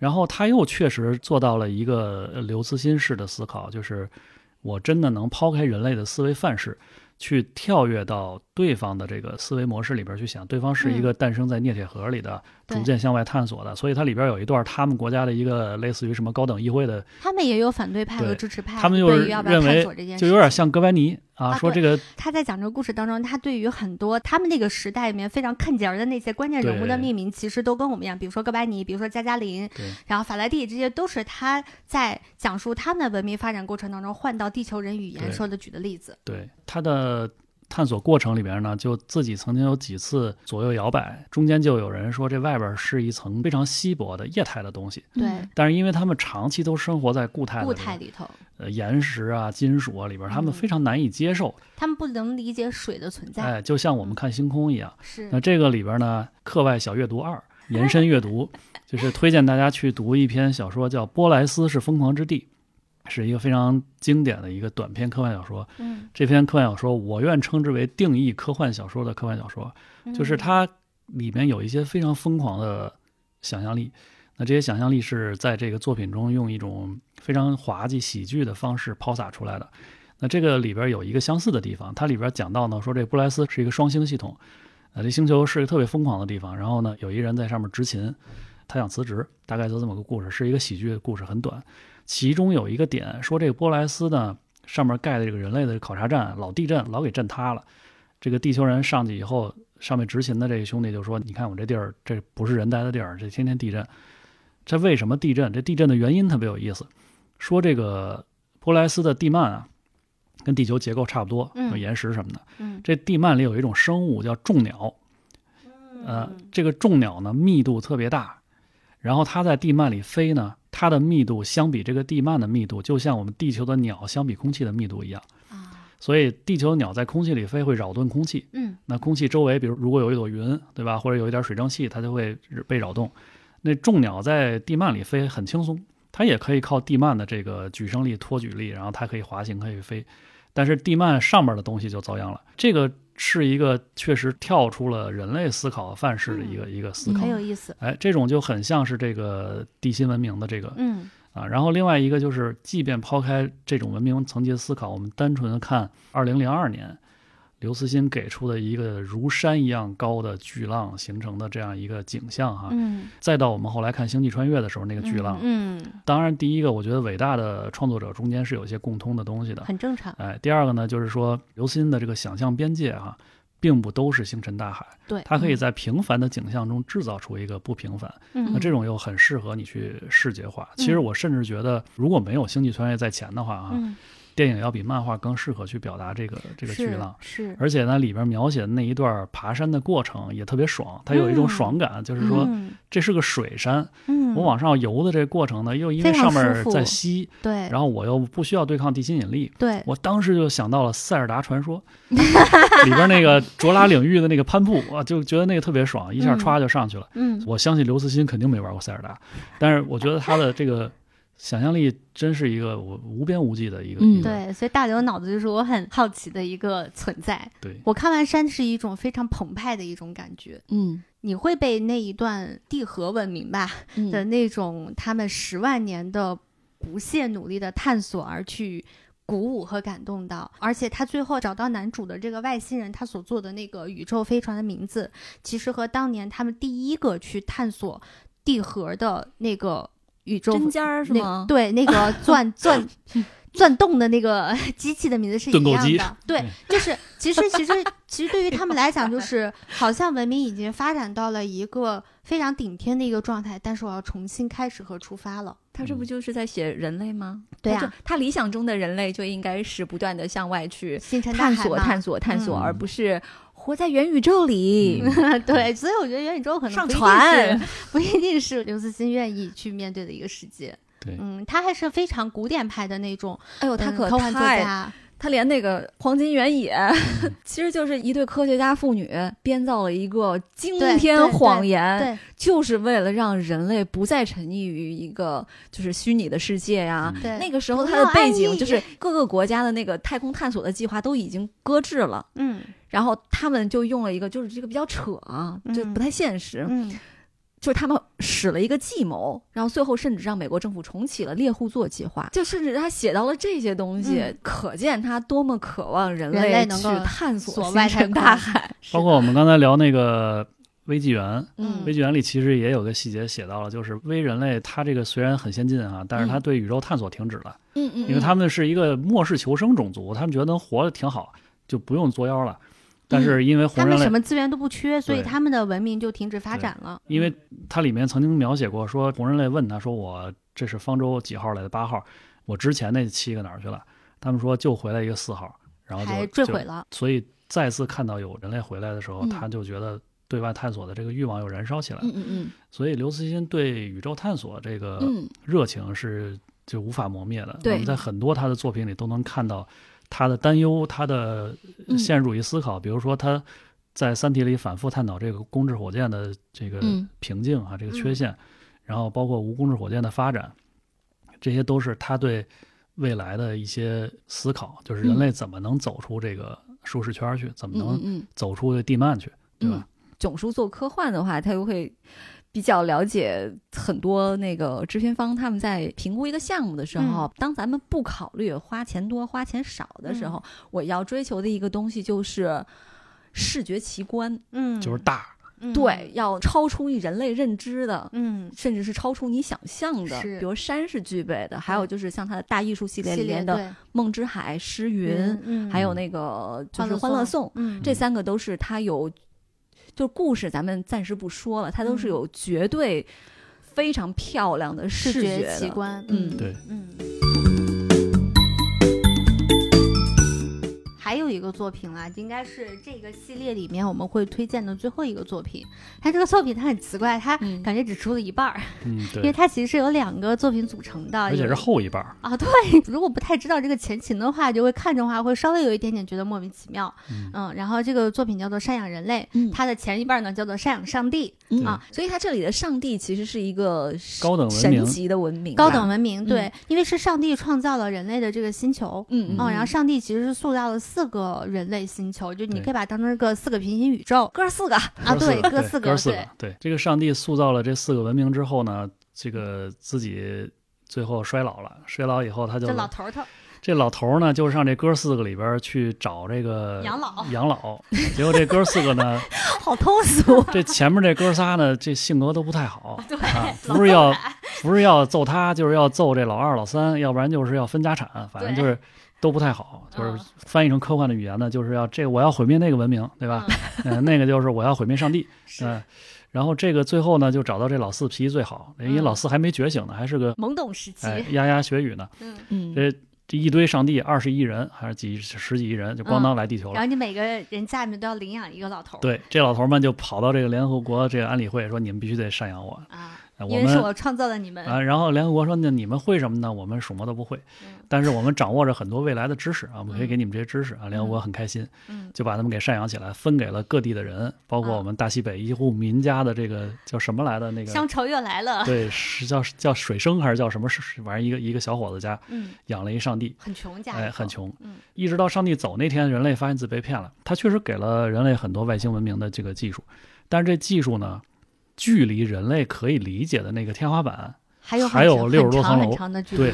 然后他又确实做到了一个呃刘慈欣式的思考，就是我真的能抛开人类的思维范式，去跳跃到对方的这个思维模式里边去想，对方是一个诞生在镍铁盒里的，对逐渐向外探索的。所以它里边有一段他们国家的一个类似于什么高等议会的，他们也有反对派和支持派，他们就是认为就有点像哥白尼啊，啊说这个他在讲这个故事当中，他对于很多他们那个时代里面非常看节儿的那些关键人物的命名，其实都跟我们一样，比如说哥白尼，比如说加加林，然后法莱第，这些都是他在讲述他们的文明发展过程当中换到地球人语言对说的举的例子。对他的探索过程里边呢，就自己曾经有几次左右摇摆，中间就有人说这外边是一层非常稀薄的液态的东西，对，但是因为他们长期都生活在固态的固态里头，呃岩石啊、金属啊里边，他们嗯非常难以接受，他们不能理解水的存在。哎，就像我们看星空一样。是。那这个里边呢，课外小阅读二延伸阅读，就是推荐大家去读一篇小说，叫《波莱斯是疯狂之地》，是一个非常经典的一个短篇科幻小说。嗯，这篇科幻小说，我愿称之为定义科幻小说的科幻小说，就是嗯它里面有一些非常疯狂的想象力。那这些想象力是在这个作品中用一种非常滑稽喜剧的方式抛洒出来的。那这个里边有一个相似的地方，它里边讲到呢，说这布莱斯是一个双星系统，呃，这星球是一个特别疯狂的地方。然后呢，有一人在上面执勤，他想辞职，大概就这么个故事，是一个喜剧的故事，很短。其中有一个点说，这个波莱斯呢，上面盖的这个人类的考察站老地震，老给震塌了。这个地球人上去以后，上面执勤的这个兄弟就说：“你看我这地儿，这不是人待的地儿，这天天地震。这为什么地震？这地震的原因特别有意思。说这个波莱斯的地幔啊，跟地球结构差不多，嗯有岩石什么的。嗯这地幔里有一种生物叫众鸟，呃，嗯这个众鸟呢密度特别大，然后它在地幔里飞呢，它的密度相比这个地幔的密度，就像我们地球的鸟相比空气的密度一样。啊，所以地球的鸟在空气里飞会扰动空气，嗯那空气周围，比如如果有一朵云，对吧，或者有一点水蒸气，它就会被扰动。那众鸟在地幔里飞很轻松，它也可以靠地幔的这个举升力、托举力，然后它可以滑行，可以飞。但是地幔上面的东西就遭殃了。这个是一个确实跳出了人类思考范式的一个、一个思考很。有意思。哎，这种就很像是这个地心文明的这个嗯啊。然后另外一个就是，即便抛开这种文明层级的思考，我们单纯的看二零零二年刘慈欣给出的一个如山一样高的巨浪形成的这样一个景象哈，嗯，再到我们后来看《星际穿越》的时候那个巨浪，嗯，当然第一个我觉得伟大的创作者中间是有一些共通的东西的，很正常。哎，第二个呢就是说刘慈欣的这个想象边界啊。并不都是星辰大海，对，它可以在平凡的景象中制造出一个不平凡。嗯那这种又很适合你去视觉化。其实我甚至觉得，如果没有《星际穿越》在前的话啊，嗯电影要比漫画更适合去表达这个这个巨浪。是，而且呢，里边描写的那一段爬山的过程也特别爽，它有一种嗯。爽感，就是说嗯。这是个水山，嗯，我往上游的这个过程呢，又因为上面在吸，对，然后我又不需要对抗地心引力，对，我当时就想到了《塞尔达传说》里边那个卓拉领域的那个攀瀑，我就觉得那个特别爽，一下嗯。歘就上去了。嗯。我相信刘慈欣肯定没玩过塞尔达，但是我觉得他的这个想象力真是一个我无边无际的一个。嗯对，所以大刘脑子就是我很好奇的一个存在。对我看完山是一种非常澎湃的一种感觉，嗯你会被那一段地核文明吧嗯的那种他们十万年的不懈努力的探索而去鼓舞和感动到，而且他最后找到男主的这个外星人，他所做的那个宇宙飞船的名字，其实和当年他们第一个去探索地核的那个宇宙针尖儿是那吗？对，那个 钻钻钻洞的那个 机器的名字是一样的。对，就是其实其实其实对于他们来讲，就是好像文明已经发展到了一个非常顶天的一个状态，但是我要重新开始和出发了。他这不就是在写人类吗？对啊他理想中的人类就应该是不断的向外去星辰探索、探索、探索，嗯而不是活在元宇宙里。嗯对，所以我觉得元宇宙可能上不一定是不一定是刘慈欣愿意去面对的一个世界。对嗯，他还是非常古典派的那种，哎呦，他可嗯科幻作太家，他连那个黄金原野，其实就是一对科学家妇女编造了一个惊天谎言，对，就是为了让人类不再沉溺于一个就是虚拟的世界呀、那个时候，不它的背景就是各个国家的那个太空探索的计划都已经搁置了，嗯。然后他们就用了一个，就是这个比较扯啊，就嗯。不太现实，嗯，就是他们使了一个计谋，然后最后甚至让美国政府重启了猎户座计划，就甚至他写到了这些东西，嗯。可见他多么渴望人人类能探索星外太空。辰大海。包括我们刚才聊那个微纪元，嗯。微纪元里其实也有个细节写到了，就是微人类它这个虽然很先进啊，但是它对宇宙探索停止了，嗯嗯，因为他们是一个末世求生种族，他们觉得能活得挺好，就不用作妖了。但是因为红他们人类什么资源都不缺，所以他们的文明就停止发展了。因为它里面曾经描写过，说红人类问他说：“我这是方舟几号来的？八号，我之前那七个哪儿去了？”他们说就回来一个四号，然后就坠毁了。所以再次看到有人类回来的时候，嗯他就觉得对外探索的这个欲望又燃烧起来了。嗯嗯嗯所以刘慈欣对宇宙探索这个嗯热情是就无法磨灭的。对我们在很多他的作品里都能看到他的担忧，他的现实主义思考。比如说他在《三体》里反复探讨这个公制火箭的这个嗯瓶颈啊，这个缺陷，然后包括无公制火箭的发展，这些都是他对未来的一些思考，就是人类怎么能走出这个舒适圈去，怎么嗯能走出地幔去，对吧？囧叔做科幻的话，他又会比较了解很多那个制片方他们在评估一个项目的时候，当咱们不考虑花钱多花钱少的时候，我要追求的一个东西就是视觉奇观，嗯，就是大，嗯对，，要超出人类认知的。嗯，甚至是超出你想象的，比如山是具备的，还有就是像它的大艺术系列里面的《梦之海》《诗云》嗯，还有那个就是《欢乐颂》，嗯，这三个都是它有，就故事咱们暂时不说了，它都是嗯有绝对非常漂亮的视视觉奇观，嗯对。嗯。还有一个作品啦，应该是这个系列里面我们会推荐的最后一个作品。它这个作品它很奇怪，它嗯感觉只出了一半儿，嗯，因为，它其实是由两个作品组成的，有而且是后一半儿。啊，对，如果不太知道这个前情的话，就会看的话会稍微有一点点觉得莫名其妙。嗯然后这个作品叫做《赡养人类》，嗯它的前一半呢叫做《赡养上帝》，嗯。啊，所以它这里的上帝其实是一个高等文明。神级的文明，高等文明。嗯。对，因为是上帝创造了人类的这个星球。嗯，嗯嗯，然后嗯。上帝其实是塑造了四个人类星球，就你可以把它当成个四个平行宇宙。哥四个，啊，对，哥哥四个，四哥四对个，对，这个上帝塑造了这四个文明之后呢，这个自己最后衰老了，衰老以后他就这老头头这老头儿呢，就上这哥四个里边儿去找这个养老养老，结果这哥四个呢，好通俗，这前面这哥仨呢，这性格都不太好，对啊，不是要不是要揍他，就是要揍这老二老三，要不然就是要分家产，反正就是都不太好。就是嗯翻译成科幻的语言呢，就是要这我要毁灭那个文明，对吧？嗯、那个就是我要毁灭上帝，是嗯、然后这个最后呢，就找到这老四脾气最好，因为嗯老四还没觉醒呢，还是个懵懂时期，哎牙牙学语呢。嗯，嗯，这这一堆上帝，二十亿人还是几十几亿人，就咣当来地球了。然后你每个人家里面都要领养一个老头儿，对，这老头儿们就跑到这个联合国这个安理会说：“你们必须得赡养我。啊，”呃我们因为是我创造了你们。啊，然后联合国说那你们会什么呢？我们什么都不会，嗯但是我们掌握着很多未来的知识啊，我们可以嗯给你们这些知识啊。联合国很开心，嗯就把他们给赡养起来，分给了各地的人，包括啊我们大西北一户民家的这个叫什么来的那个乡愁又来了。对，是叫叫水生还是叫什么？是反正一个一个小伙子家嗯，养了一上帝，很穷家，哎，很。穷。嗯一直到上帝走那天，人类发现自己被骗了。他确实给了人类很多外星文明的这个技术，但是这技术呢，距离人类可以理解的那个天花板，还有还有很60多层楼对。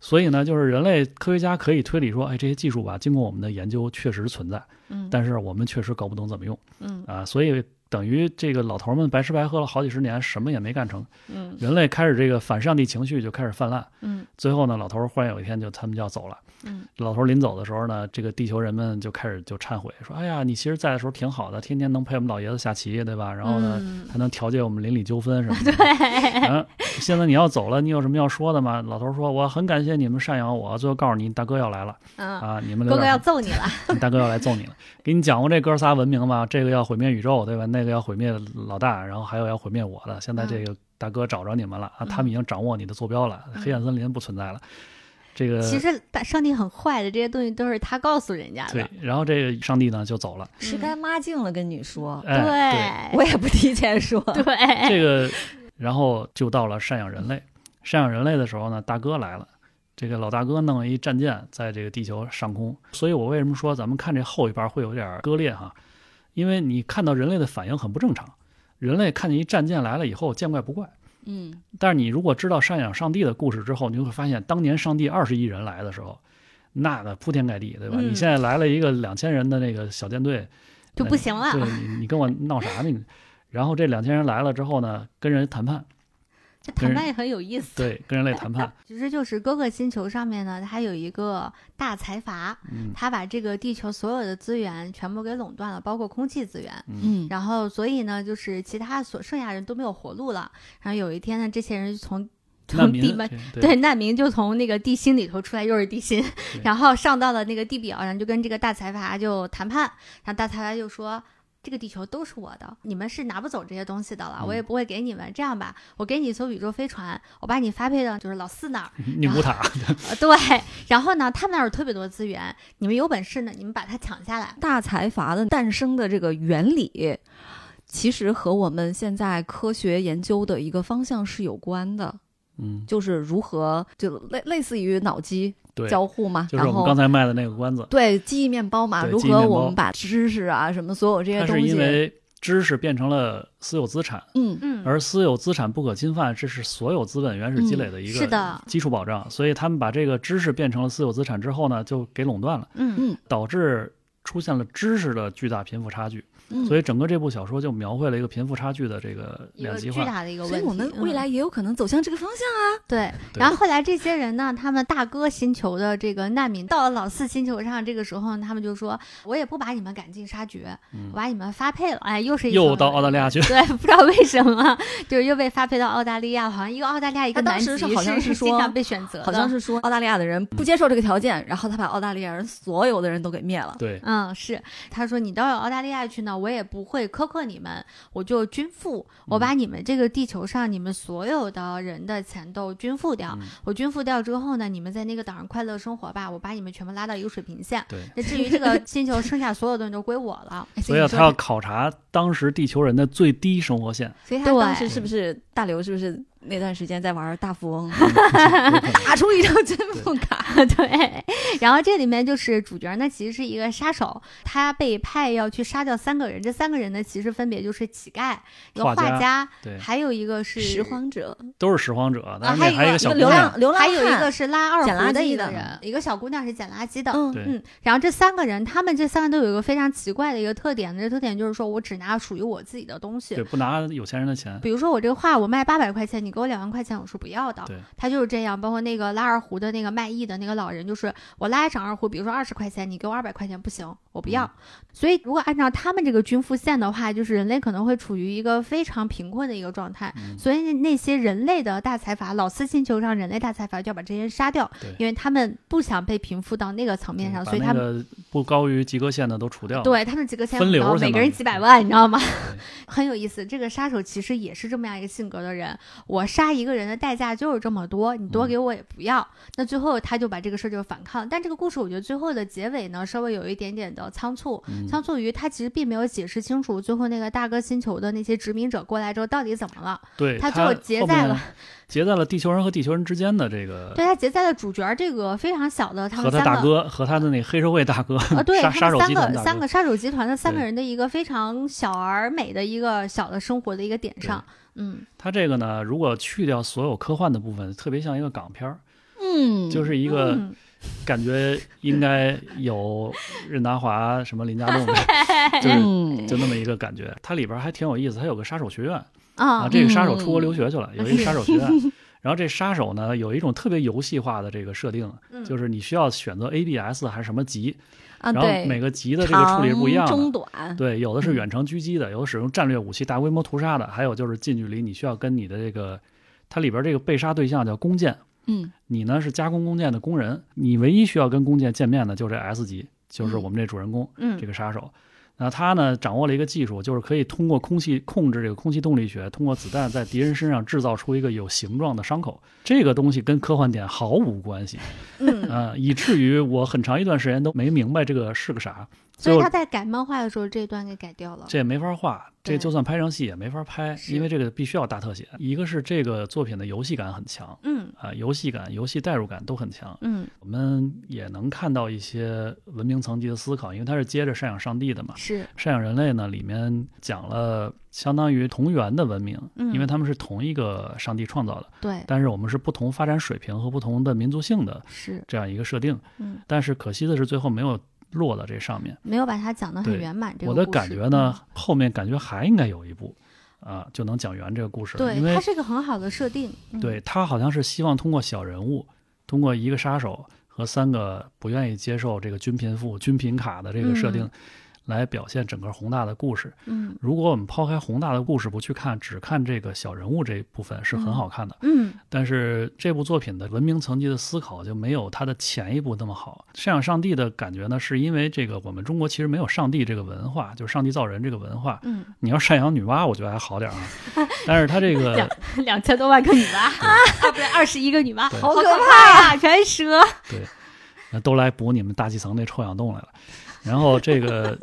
所以呢，就是人类科学家可以推理说，哎，这些技术吧，经过我们的研究确实存在，嗯，但是我们确实搞不懂怎么用嗯啊。所以等于这个老头儿们白吃白喝了好几十年，什么也没干成。嗯人类开始这个反上帝情绪就开始泛滥，嗯最后呢，老头儿忽然有一天就他们就要走了。嗯老头儿临走的时候呢，这个地球人们就开始就忏悔，说：“哎呀，你其实在的时候挺好的，天天能陪我们老爷子下棋，对吧？然后呢，嗯还能调解我们邻里纠纷什么的。对，嗯，现在你要走了，你有什么要说的吗？”老头儿说：“我很感谢你们赡养我，最后告诉你，大哥要来了嗯，啊，你们哥哥要揍你了。你 大哥要来揍你了。给你讲过这哥仨文明吗？这个要毁灭宇宙，对吧？那个要毁灭老大，然后还有要毁灭我的。现在这个大哥找着你们了啊，嗯他们已经掌握你的坐标了，黑暗森林不存在了。这个其实大上帝很坏的，这些东西都是他告诉人家的对。，然后这个上帝呢就走了。吃干抹净了，跟你说，对，我也不提前说。对，这个然后就到了赡养人类。赡养人类的时候呢，大哥来了。这个老大哥弄了一战舰在这个地球上空，所以我为什么说咱们看这后一半会有点割裂哈？因为你看到人类的反应很不正常，人类看见一战舰来了以后见怪不怪，嗯，但是你如果知道赡养上帝的故事之后，你就会发现，当年上帝二十亿人来的时候，那个铺天盖地，对吧？嗯你现在来了一个两千人的那个小舰队，就不行了对你，你跟我闹啥呢？你然后这两千人来了之后呢，跟人谈判，这谈判也很有意思。对，跟人类谈判，其实就是哥哥星球上面呢，它有一个大财阀，嗯他把这个地球所有的资源全部给垄断了，包括空气资源。然后，所以呢，就是其他所剩下人都没有活路了。然后有一天呢，这些人就从从地门对对难民就从那个地心里头出来，又是地心，然后上到了那个地表然后，就跟这个大财阀就谈判。然后大财阀就说。这个地球都是我的，你们是拿不走这些东西的了，嗯我也不会给你们。这样吧，我给你一艘宇宙飞船，我把你发配到就是老四那儿，宁古塔，呃，对。然后呢，他们那儿有特别多资源，你们有本事呢，你们把它抢下来。大财阀的诞生的这个原理，其实和我们现在科学研究的一个方向是有关的，嗯，就是如何就类类似于脑机对，交互嘛，就是我们刚才卖的那个关子，对记忆面包嘛，如何我们把知识啊什么所有这些它是因，为知识变成了私有资产，嗯。嗯，而私有资产不可侵犯，这是所有资本原始积累的一个是的。基础保障。所以他们把这个知识变成了私有资产之后呢，就给垄断了，嗯嗯。导致出现了知识的巨大贫富差距。嗯，所以整个这部小说就描绘了一个贫富差距的这个一个巨两极化。大的一个问题。所以我们未嗯来也有可能走向这个方向啊。对，对然后后来这些人呢，他们大哥星球的这个难民到了老四星球上，这个时候呢他们就说：“我也不把你们赶尽杀绝，嗯我把你们发配了。”哎，又是一又到澳大利亚去对，不知道为什么，就是又被发配到澳大利亚，好像一个澳大利亚一个他当南极时是好像是说是经常被选择的，好像是说澳大利亚的人不接受这个条件，然后他把澳大利亚人所有的人都给灭了。对，嗯，是，他说你到澳大利亚去呢，我也不会苛刻你们，我就均富，我把你们这个地球上你们所有的人的钱都均富掉，嗯我均富掉之后呢，你们在那个岛上快乐生活吧，我把你们全部拉到一个水平线。对。那至于这个星球剩下所有东西都归我了。哎所以啊他要考察当时地球人的最低生活线，所以他当对时是不是大刘？是不是那段时间在玩大富翁，打出一张真富卡？对，然后这里面就是主角呢，其实是一个杀手，他被派要去杀掉三个人，这三个人呢，其实分别就是乞丐、一个画家画家，对，还有一个是拾荒者，都是拾荒者，但是还有一个那还有一个小流浪，流浪还有一个是拉二捡垃胡的圾的一个人，一个小姑娘是捡垃圾的。嗯，嗯，然后这三个人，他们这三个都有一个非常奇怪的一个特点，这特点就是说我只拿属于我自己的东西对，。不拿有钱人的钱，比如说我这个画我卖八百块钱，你给我两万块钱，我是不要的。他就是这样。包括那个拉二胡的那个卖艺的那个老人，就是我拉一场二胡，比如说二十块钱，你给我二百块钱不行，我不要。嗯所以如果按照他们这个均富线的话，就是人类可能会处于一个非常贫困的一个状态。嗯所以那些人类的大财阀，老四星球上人类大财阀就要把这些人杀掉，因为他们不想被贫富到那个层面上，所以他们。不高于及格线的都除掉。对他们及格线每个人几百万，你知道吗？很有意思。这个杀手其实也是这么样一个性格的人，我杀一个人的代价就是这么多，你多嗯给我也不要。那最后他就把这个事儿就反抗，但这个故事我觉得最后的结尾呢，稍微有一点点的仓促，嗯仓促于他其实并没有解释清楚最后那个大哥星球的那些殖民者过来之后到底怎么了，对，他最后结在了结在了地球人和地球人之间的这个对他结在了主角这个非常小的他和们三个。他大哥和他的那个黑社会大哥，啊，对 杀杀手他们三个三个杀手集团的三个人的一个非常小而美的一个小的生活的一个点上，嗯，他这个呢，如果去掉所有科幻的部分，特别像一个港片儿，嗯，就是一个嗯感觉应该有任达华、什么林家栋，就是嗯。就那么一个感觉。它里边还挺有意思，它有个杀手学院。啊，啊，这个杀手出国留学去了，嗯。有一个杀手学院。然后这杀手呢，有一种特别游戏化的这个设定，嗯。就是你需要选择 A、B、S 还是什么级，啊，然后，每个级的这个处理是不一样的。短，对，有的是嗯。远程狙击的，有的使用战略武器大规模屠杀的，还有就是近距离你需要跟你的这个，它里边这个被杀对象叫弓箭，嗯你呢是加工弓箭的工人，你唯一需要跟弓箭见面的就这 S 级，就是我们这主人公、嗯这个杀手。那他呢掌握了一个技术，就是可以通过空气控制这个空气动力学，通过子弹在敌人身上制造出一个有形状的伤口。这个东西跟科幻点毫无关系，嗯，呃，以至于我很长一段时间都没明白这个是个啥。所以他在改漫画的时候这一段给改掉了。这也没法画，这就算拍成戏也没法拍，因为这个必须要大特写。一个是这个作品的游戏感很强嗯啊、游戏感、游戏代入感都很强。嗯，我们也能看到一些文明层级的思考，因为它是接着赡养上帝的嘛。是，赡养人类呢，里面讲了相当于同源的文明，嗯因为他们是同一个上帝创造的，对，但是我们是不同发展水平和不同的民族性的是，这样一个设定。嗯，但是可惜的是，最后没有落到这上面。没有把它讲得很圆满。这个我的感觉呢，，后面感觉还应该有一部，啊，就能讲圆这个故事对。因对，为它是一个很好的设定。嗯对他好像是希望通过小人物，通过一个杀手和三个不愿意接受这个军贫富、军贫卡的这个设定，嗯来表现整个宏大的故事。嗯如果我们抛开宏大的故事不去看，只看这个小人物这一部分是很好看的。嗯但是这部作品的文明层级的思考就没有它的前一部那么好。赡养上帝的感觉呢，是因为这个我们中国其实没有上帝这个文化，就是上帝造人这个文化。嗯，你要赡养女娲，我觉得还好点儿啊。但是他这个 两千多万个女娲啊，不对，二十一个女娲，好可怕呀，全是蛇。那都来补你们大气层那臭氧洞来了。然后这个，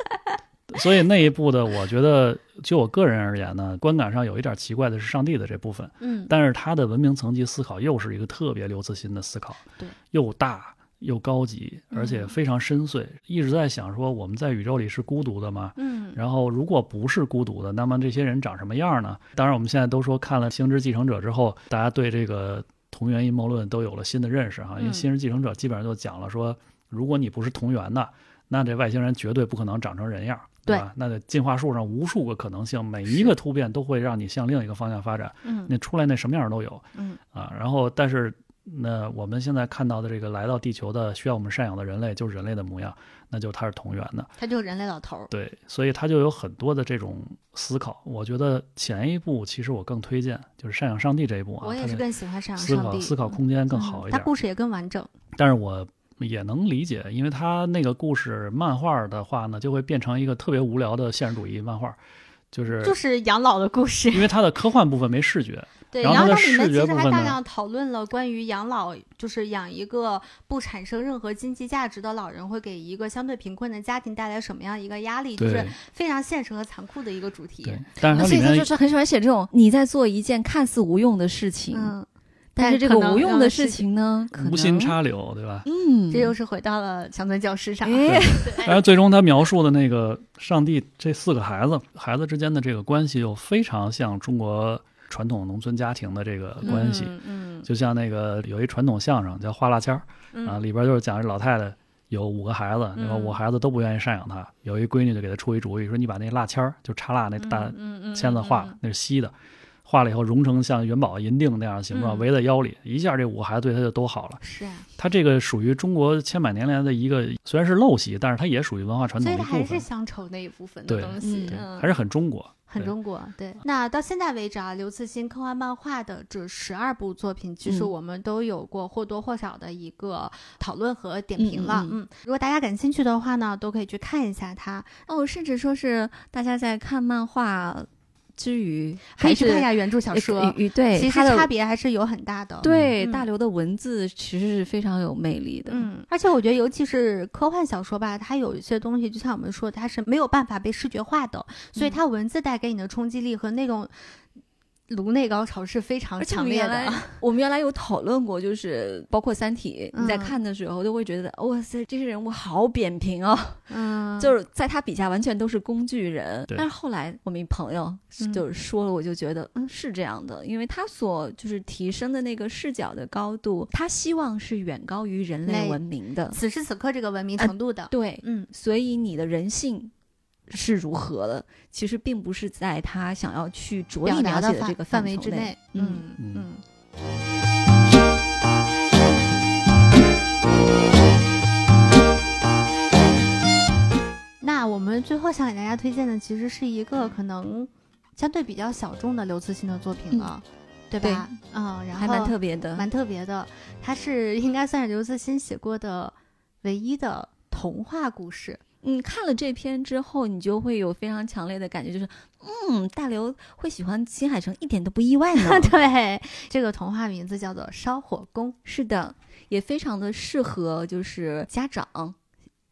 所以那一部的，我觉得就我个人而言呢，观感上有一点奇怪的是上帝的这部分，嗯但是他的文明层级思考又是一个特别刘慈欣的思考，对，又大又高级，而且嗯非常深邃。一直在想说，我们在宇宙里是孤独的吗？嗯然后，如果不是孤独的，那么这些人长什么样呢？当然，我们现在都说看了《星之继承者》之后，大家对这个同源阴谋论都有了新的认识哈。因为《嗯星之继承者》基本上就讲了说，如果你不是同源的，那这外星人绝对不可能长成人样，对吧？那在进化树上无数个可能性，每一个突变都会让你向另一个方向发展，嗯那出来那什么样都有嗯啊。然后，但是那我们现在看到的这个来到地球的需要我们赡养的人类，就是人类的模样，那就他是同源的。他就是人类老头儿。对，所以他就有很多的这种思考。我觉得前一步其实我更推荐，就是赡养上帝这一步啊，我也是更喜欢赡养上帝，思考思考嗯空间更嗯好一点。他故事也更完整。但是我也能理解，因为他那个故事漫画的话呢，就会变成一个特别无聊的现实主义漫画，就是就是养老的故事，因为它的科幻部分没视觉，对，然后它的然后它里面其实还大量讨论了关于养老，就是养一个不产生任何经济价值的老人，会给一个相对贫困的家庭带来什么样一个压力，就是非常现实和残酷的一个主题。对。但是它所以他就是很喜欢写这种你在做一件看似无用的事情，嗯，但是这个无用的事情呢，可无心插柳，对吧？嗯，这又是回到了乡村教师上。哎，但是最终他描述的那个上帝这四个孩子，孩子之间的这个关系又非常像中国传统农村家庭的这个关系。嗯嗯就像那个有一传统相声叫《画蜡签儿》嗯啊，里边就是讲这老太太有五个孩子，然后嗯五个孩子都不愿意赡养她，有一闺女就给她出一主意，说你把那蜡签儿就插蜡那大嗯嗯签子画了，那是稀的，画了以后融成像元宝银锭那样的形状，嗯围在腰里，一下这五个孩子对他就都好了。是啊，它这个属于中国千百年来的一个，虽然是陋习，但是它也属于文化传统所以它还是乡愁那一部分的对东西，还是很中国。很中国，对。那到现在为止啊，刘慈欣科幻漫画的这十二部作品，其实嗯我们都有过或多或少的一个讨论和点评了。嗯嗯嗯，如果大家感兴趣的话呢，都可以去看一下它。哦，甚至说是大家在看漫画之余，可以还是去看一下原著小说，对其实差别还是有很大的。对、嗯大刘的文字其实是非常有魅力的。嗯，而且我觉得，尤其是科幻小说吧，它有一些东西，就像我们说，它是没有办法被视觉化的，所以嗯它文字带给你的冲击力和那种颅内高潮是非常强烈的。我们原来有讨论过，就是包括《三体》，你在嗯看的时候都会觉得，哇塞，这些人物好扁平哦，嗯，就是在他笔下完全都是工具人。但是后来我们一朋友嗯。就是说了，我就觉得，嗯，是这样的，因为他所就是提升的那个视角的高度，他希望是远高于人类类文明的。此时此刻这个文明啊程度的，对，嗯。所以你的人性是如何的，其实并不是在他想要去着力达的范描写的这个范围之内。。嗯，嗯嗯嗯。那我们最后想给大家推荐的，其实是一个可能相对比较小众的刘慈欣的作品了，对吧？嗯，然后还蛮特别的。蛮特别的，它是应该算是刘慈欣写过的唯一的童话故事。嗯，看了这篇之后，你就会有非常强烈的感觉，就是，嗯，大刘会喜欢新海诚一点都不意外呢。对，这个童话名字叫做《烧火工》，是的，也非常的适合就是家长。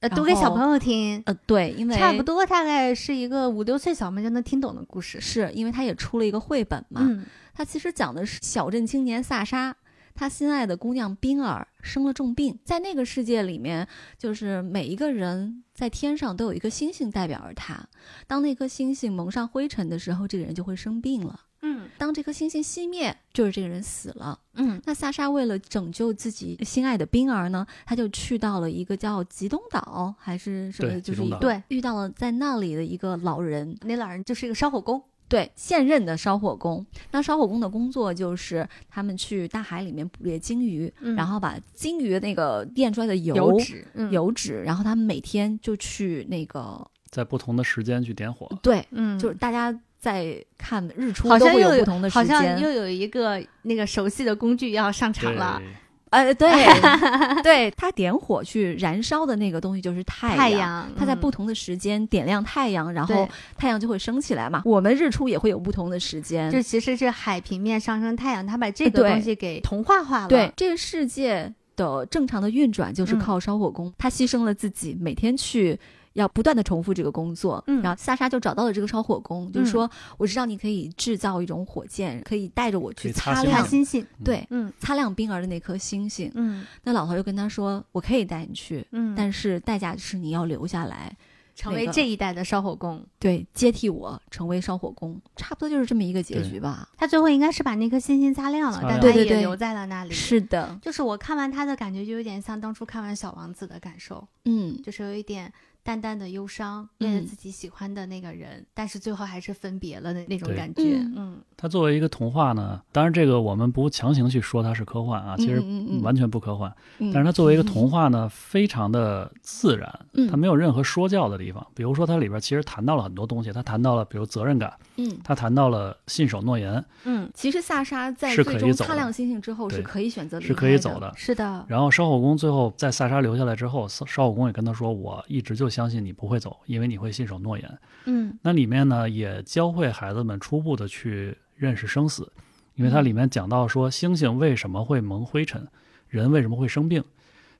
呃，读给小朋友听，呃，对，因为差不多大概是一个五六岁小朋友就能听懂的故事。是因为他也出了一个绘本嘛。嗯他其实讲的是小镇青年萨莎，他心爱的姑娘冰儿生了重病，在那个世界里面，就是每一个人在天上都有一个星星代表着他。当那颗星星蒙上灰尘的时候，这个人就会生病了。嗯当这颗星星熄灭，就是这个人死了。嗯那萨莎为了拯救自己心爱的冰儿呢，他就去到了一个叫极东岛还是什么，就是对，遇到了在那里的一个老人，那老人就是一个烧火工。对，现任的烧火工。那烧火工的工作就是他们去大海里面捕猎鲸鱼，嗯然后把鲸鱼那个炼出来的油油脂，嗯油脂，然后他们每天就去那个在不同的时间去点火。对，嗯，就是大家在看日出好像又有不同的好时间。像又有一个那个熟悉的工具要上场，了。呃，对 对，他点火去燃烧的那个东西就是太太阳，它在嗯不同的时间点亮太阳，然后太阳就会升起来嘛。我们日出也会有不同的时间，就其实是海平面上升太阳，他把这个东西给同化化了。对，这个世界的正常的运转就是嗯靠烧火工，他牺牲了自己，每天去。要不断的重复这个工作，嗯然后萨莎就找到了这个烧火工，就嗯是说我知道你可以制造一种火箭，可以带着我去擦擦亮星星对嗯擦亮冰儿的那颗星星。嗯那老头就跟他说：“我可以带你去，嗯，但是代价是你要留下来，成为这一代的烧火工。对，接替我成为烧火工，差不多就是这么一个结局吧。他最后应该是把那颗星星擦亮了，亮但他也留在了那里。是的，就是我看完他的感觉，就有点像当初看完《小王子》的感受，嗯，就是有一点淡淡的忧伤，为了嗯自己喜欢的那个人，但是最后还是分别了的那种感觉。嗯嗯它作为一个童话呢，当然这个我们不强行去说它是科幻啊，其实完全不科幻。嗯但是它作为一个童话呢，非常的自然，嗯它没有任何说教的地方。比如说它里边其实谈到了很多东西，它谈到了比如责任感，嗯，他谈到了信守诺言，嗯，其实萨沙在是最终擦亮星星之后是可以选择离是可以走的。是的，然后烧火工最后在萨沙留下来之后，烧烧火工也跟他说：“我一直就相信你不会走，因为你会信守诺言。”嗯。那里面呢也教会孩子们初步的去认识生死，因为它里面讲到说星星为什么会蒙灰尘，人为什么会生病，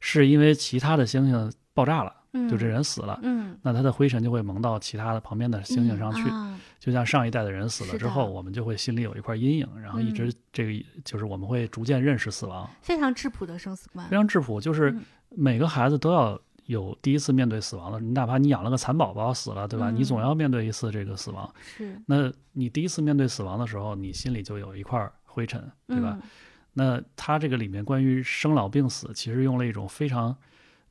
是因为其他的星星爆炸了，嗯，就这人死了，嗯那它的灰尘就会蒙到其他的旁边的星星上去，啊，就像上一代的人死了之后，我们就会心里有一块阴影，然后一直嗯这个就是我们会逐渐认识死亡，非常质朴的生死观非。常质朴，就是嗯每个孩子都要。有第一次面对死亡的，你哪怕你养了个蚕宝宝死了，对吧？你总嗯要面对一次这个死亡。是，那你第一次面对死亡的时候，你心里就有一块灰尘，对吧？嗯那他这个里面关于生老病死，其实用了一种非常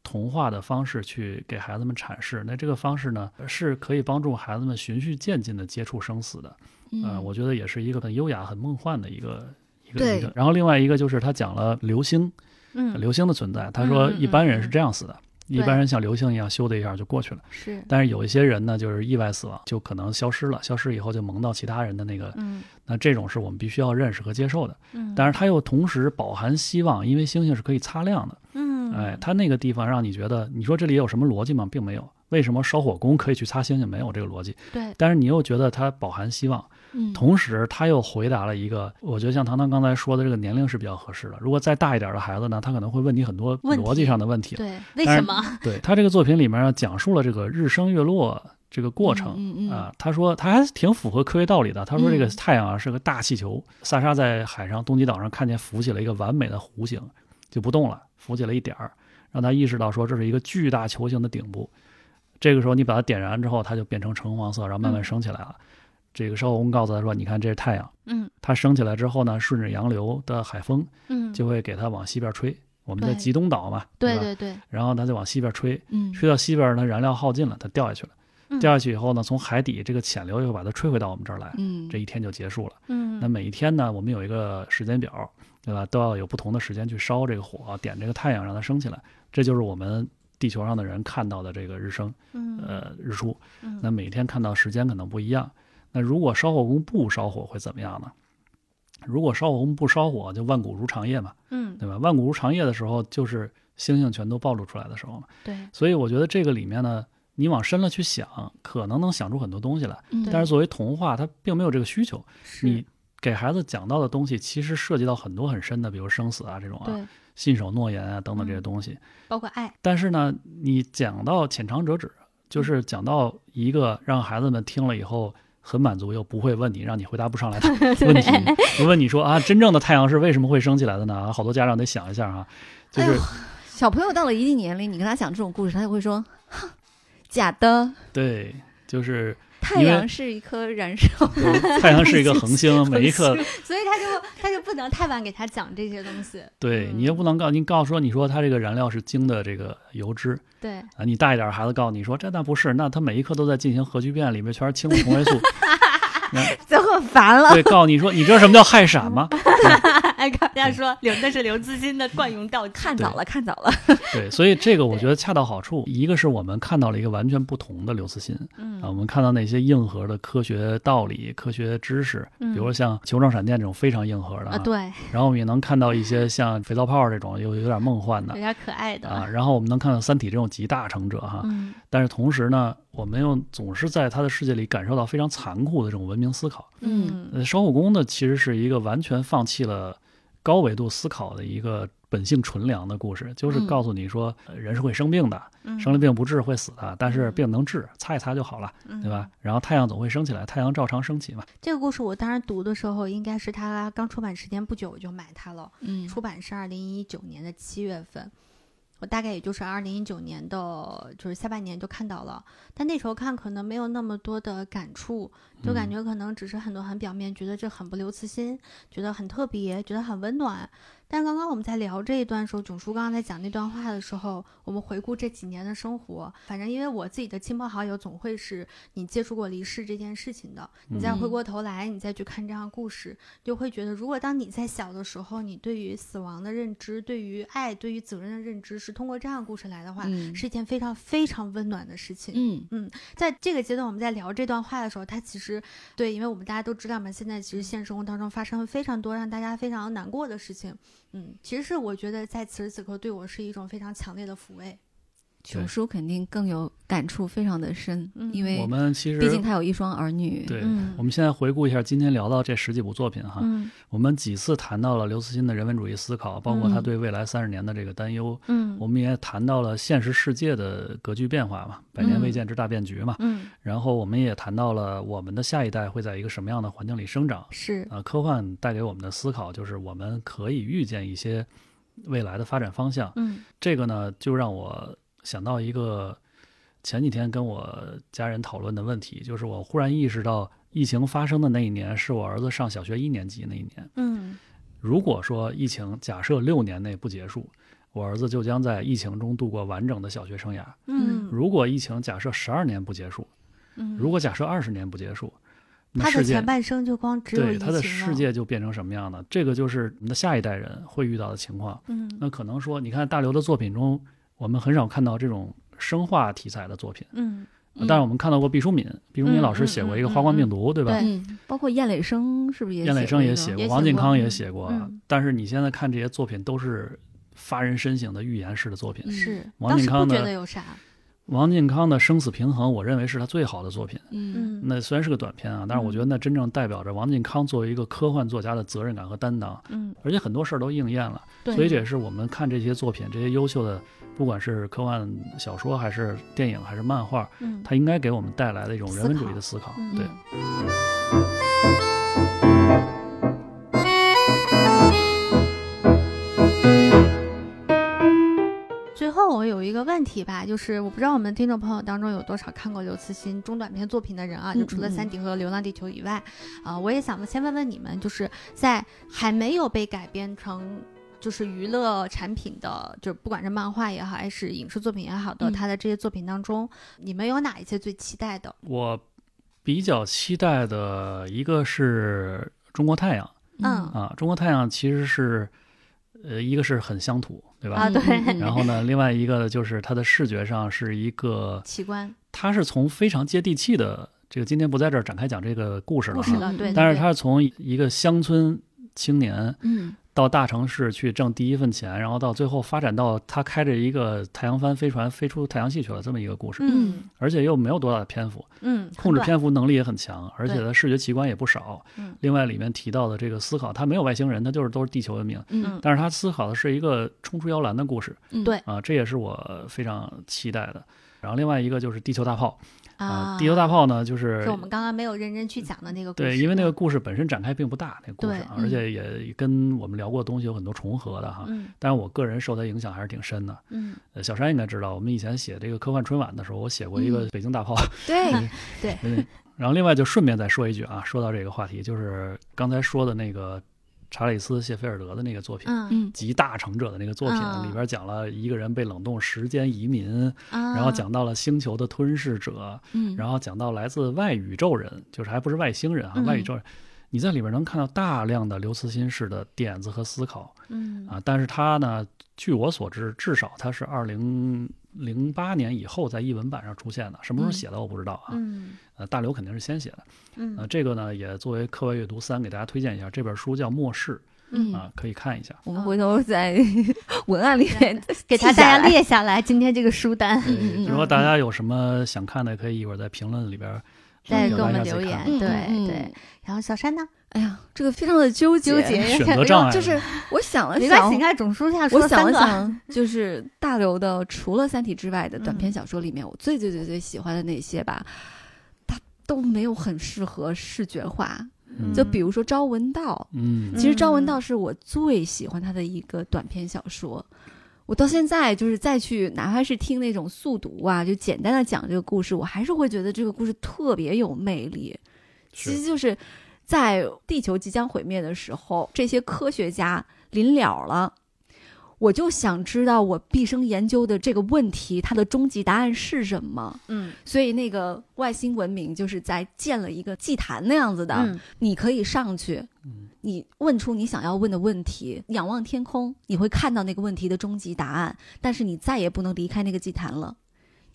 童话的方式去给孩子们阐释。那这个方式呢，是可以帮助孩子们循序渐进的接触生死的。嗯呃，我觉得也是一个很优雅、很梦幻的一个一个一个。然后另外一个就是他讲了流星，嗯，流星的存在。他说一般人嗯是这样死的，一般人像流星一样咻的一下就过去了。是，但是有一些人呢，就是意外死亡，就可能消失了，消失以后就蒙到其他人的那个，嗯那这种是我们必须要认识和接受的。嗯，但是它又同时饱含希望，因为星星是可以擦亮的。嗯，哎，他那个地方让你觉得，你说这里有什么逻辑吗？并没有。为什么烧火工可以去擦星星？没有这个逻辑。对，但是你又觉得它饱含希望，嗯，同时他又回答了一个，我觉得像糖糖刚才说的这个年龄是比较合适的。如果再大一点的孩子呢，他可能会问你很多逻辑上的问题。对，为什么？对他这个作品里面，讲述了这个日升月落这个过程。嗯嗯啊，他说他还挺符合科学道理的。他说这个嗯太阳啊是个大气球，萨沙在海上东极岛上看见浮起了一个完美的弧形，就不动了，浮起来一点儿，让他意识到说这是一个巨大球形的顶部。这个时候你把它点燃之后，它就变成橙黄色，然后慢慢嗯升起来了。这个烧火工告诉他说：“你看，这是太阳，嗯它升起来之后呢，顺着洋流的海风嗯，就会给它往西边吹。我们在对极东岛嘛，吧？对对对，然后它就往西边吹，嗯吹到西边呢，燃料耗尽了，它掉下去了。嗯掉下去以后呢，从海底这个潜流又把它吹回到我们这儿来，嗯，这一天就结束了。嗯，那每一天呢，我们有一个时间表，对吧？都要有不同的时间去烧这个火，点这个太阳，让它升起来。这就是我们地球上的人看到的这个日升，嗯呃，日出。嗯那每天看到时间可能不一样。那如果烧火工不烧火会怎么样呢？如果烧火工不烧火，就万古如长夜嘛，嗯对吧？万古如长夜的时候，就是星星全都暴露出来的时候嘛。对，所以我觉得这个里面呢，你往深了去想，可能能想出很多东西来。嗯但是作为童话，它并没有这个需求。你给孩子讲到的东西，其实涉及到很多很深的，比如生死啊这种啊，信守诺言啊等等这些嗯东西。包括爱，但是呢，你讲到浅尝辄止，就是讲到一个让孩子们听了以后很满足又不会问你，让你回答不上来的问题。我 问你说啊，真正的太阳是为什么会升起来的呢？好多家长得想一下啊，就是、哎小朋友到了一定年龄，你跟他讲这种故事，他就会说：“哼，假的，对，就是太阳是一颗燃烧。太阳是一个恒星，每一颗所以他就他就不能太晚给他讲这些东西，对嗯你也不能告你告诉说你说他这个燃料是氢的这个油脂对，啊，你大一点儿孩子告诉你说这那不是，那他每一颗都在进行核聚变，里面全是氢的同位素。就很烦了。对，告诉你说你知道什么叫氦闪吗？哎，跟大家说刘那是刘慈欣的惯用道具，看早了，看早了。对，所以这个我觉得恰到好处。一个是我们看到了一个完全不同的刘慈欣嗯。啊，我们看到那些硬核的科学道理、科学知识，比如像球状闪电这种非常硬核的啊，对，然后我们也能看到一些像肥皂泡这种有有点梦幻的有点可爱的啊，然后我们能看到《三体》这种集大成者哈，嗯。但是同时呢，我们又总是在他的世界里感受到非常残酷的这种文明思考。嗯。呃，烧火工呢，其实是一个完全放弃了高维度思考的一个本性纯良的故事，就是嗯告诉你说，呃人是会生病的，嗯，生了病不治会死的，但是嗯病能治，擦一擦就好了，嗯对吧？？然后太阳总会升起来，太阳照常升起嘛。这个故事我当时读的时候，应该是他刚出版时间不久，我就买它了。嗯出版是二零一九年的七月份，我大概也就是二零一九年的，就是下半年就看到了。但那时候看可能没有那么多的感触，就感嗯觉可能只是很多很表面，觉得这很不留慈心，觉得很特别，觉得很温暖。但刚刚我们在聊这一段时候，囧叔刚刚在讲那段话的时候，我们回顾这几年的生活，反正因为我自己的亲朋好友总会是你接触过离世这件事情的，你再回嗯过头来，你再去看这样故事，就会觉得，如果当你在小的时候，你对于死亡的认知、对于爱、对于责任的认知是通过这样的故事来的话，嗯是一件非常非常温暖的事情。嗯在这个阶段，我们在聊这段话的时候，它其实对，因为我们大家都知道嘛，现在其实现实生活当中发生了非常多让大家非常难过的事情。嗯，其实是我觉得在此时此刻对我是一种非常强烈的抚慰。九叔肯定更有感触，非常的深，嗯因为我们其实毕竟他有一双儿女。对，嗯我们现在回顾一下今天聊到这十几部作品哈，嗯我们几次谈到了刘慈欣的人文主义思考，包括他嗯对未来三十年的这个担忧。嗯我们也谈到了现实世界的格局变化嘛，百年未见之大变局嘛。嗯，然后我们也谈到了我们的下一代会在一个什么样的环境里生长。是啊，科幻带给我们的思考就是我们可以预见一些未来的发展方向。嗯这个呢，就让我想到一个前几天跟我家人讨论的问题，就是我忽然意识到，疫情发生的那一年是我儿子上小学一年级那一年。嗯如果说疫情假设六年内不结束，我儿子就将在疫情中度过完整的小学生涯。嗯如果疫情假设十二年不结束，嗯，如果假设二十年不结束，那他的前半生就光只有对他的世界就变成什么样呢？这个就是我们的下一代人会遇到的情况。嗯那可能说，你看大刘的作品中，我们很少看到这种生化题材的作品，嗯嗯但是我们看到过毕淑敏，毕淑敏嗯老师写过一个嗯《花冠病毒》，对吧？包括燕磊生是不是也燕磊生也写过，王靖康也写过。嗯但是你现在看这些作品，都是发人深省的寓言式的作品。嗯是，王当时不靖康的觉得有啥，王靖康的《生死平衡》，我认为是他最好的作品。嗯。嗯，那虽然是个短片啊，但是我觉得那真正代表着王靖康作为一个科幻作家的责任感和担当，嗯，而且很多事儿都应验了。对，所以这也是我们看这些作品，这些优秀的，不管是科幻小说还是电影还是漫画，嗯，它应该给我们带来的一种人文主义的思考。嗯。对，最个问题吧，就是我不知道我们听众朋友当中有多少看过刘慈欣中短篇作品的人啊，嗯就除了《嗯三体》和《流浪地球》以外，啊、我也想先问问你们，就是在还没有被改编成。就是娱乐产品的，就不管是漫画也好，还是影视作品也好的，嗯他的这些作品当中，你们有哪一些最期待的？我比较期待的一个是中国太阳嗯啊，中国太阳其实是，呃，一个是很乡土，对吧？啊对。然后呢，另外一个就是它的视觉上是一个，奇观。它是从非常接地气的这个，今天不在这儿展开讲这个故事了哈，故事了，对但是它是从一个乡村青年嗯到大城市去挣第一份钱，然后到最后发展到他开着一个太阳帆飞船飞出太阳系去了这么一个故事，嗯。而且又没有多大的篇幅，嗯，控制，篇幅能力也很强，而且他视觉奇观也不少。嗯。另外里面提到的这个思考，他没有外星人，他就是都是地球文明，嗯。但是他思考的是一个冲出摇篮的故事嗯。对。啊，这也是我非常期待的。然后另外一个就是地球大炮啊，地球大炮呢就是是我们刚刚没有认真去讲的那个故事，对，因为那个嗯故事本身展开并不大，那个故事而且也跟我们聊过的东西有很多重合的哈。嗯但是我个人受它影响还是挺深的。嗯呃，小山应该知道，我们以前写这个科幻春晚的时候，我写过一个嗯北京大炮。对，嗯，然后另外就顺便再说一句啊，说到这个话题，就是刚才说的那个查理斯·谢菲尔德的那个作品。集大成者的那个作品嗯里边讲了一个人被冷冻时间移民，啊，然后讲到了星球的吞噬者，嗯然后讲到来自外宇宙人，就是还不是外星人啊，嗯外宇宙人。你在里边能看到大量的刘慈欣式的点子和思考嗯啊，但是他呢，据我所知，至少他是二零零八年以后在译文版上出现的，什么时候嗯写的我不知道啊。嗯呃，大刘肯定是先写的。嗯呃，这个呢也作为课外阅读三给大家推荐一下，这本书叫《末世》嗯啊，可以看一下。我们回头在 文案里面给他大家列下来今天这个书单，嗯嗯嗯如果大家有什么想看的，可以一会儿在评论里边再给我们留言。对对，然后小山呢？哎呀，这个非常的纠结，纠结选择障碍就是我想了想你，看总书下我想说三个，了想，就是大刘的除了《三体》之外的短篇嗯小说里面，我最最最最喜欢的那些吧，它都没有很适合视觉化。嗯就比如说《朝闻道》，嗯其实《朝闻嗯道》是我最喜欢他的一个短篇小说。我到现在就是再去，哪怕是听那种速读啊，就简单的讲这个故事，我还是会觉得这个故事特别有魅力。其实就是在地球即将毁灭的时候，这些科学家临了了，我就想知道我毕生研究的这个问题，它的终极答案是什么。嗯。所以那个外星文明就是在建了一个祭坛那样子的，嗯。你可以上去，嗯。你问出你想要问的问题，仰望天空，你会看到那个问题的终极答案，但是你再也不能离开那个祭坛了，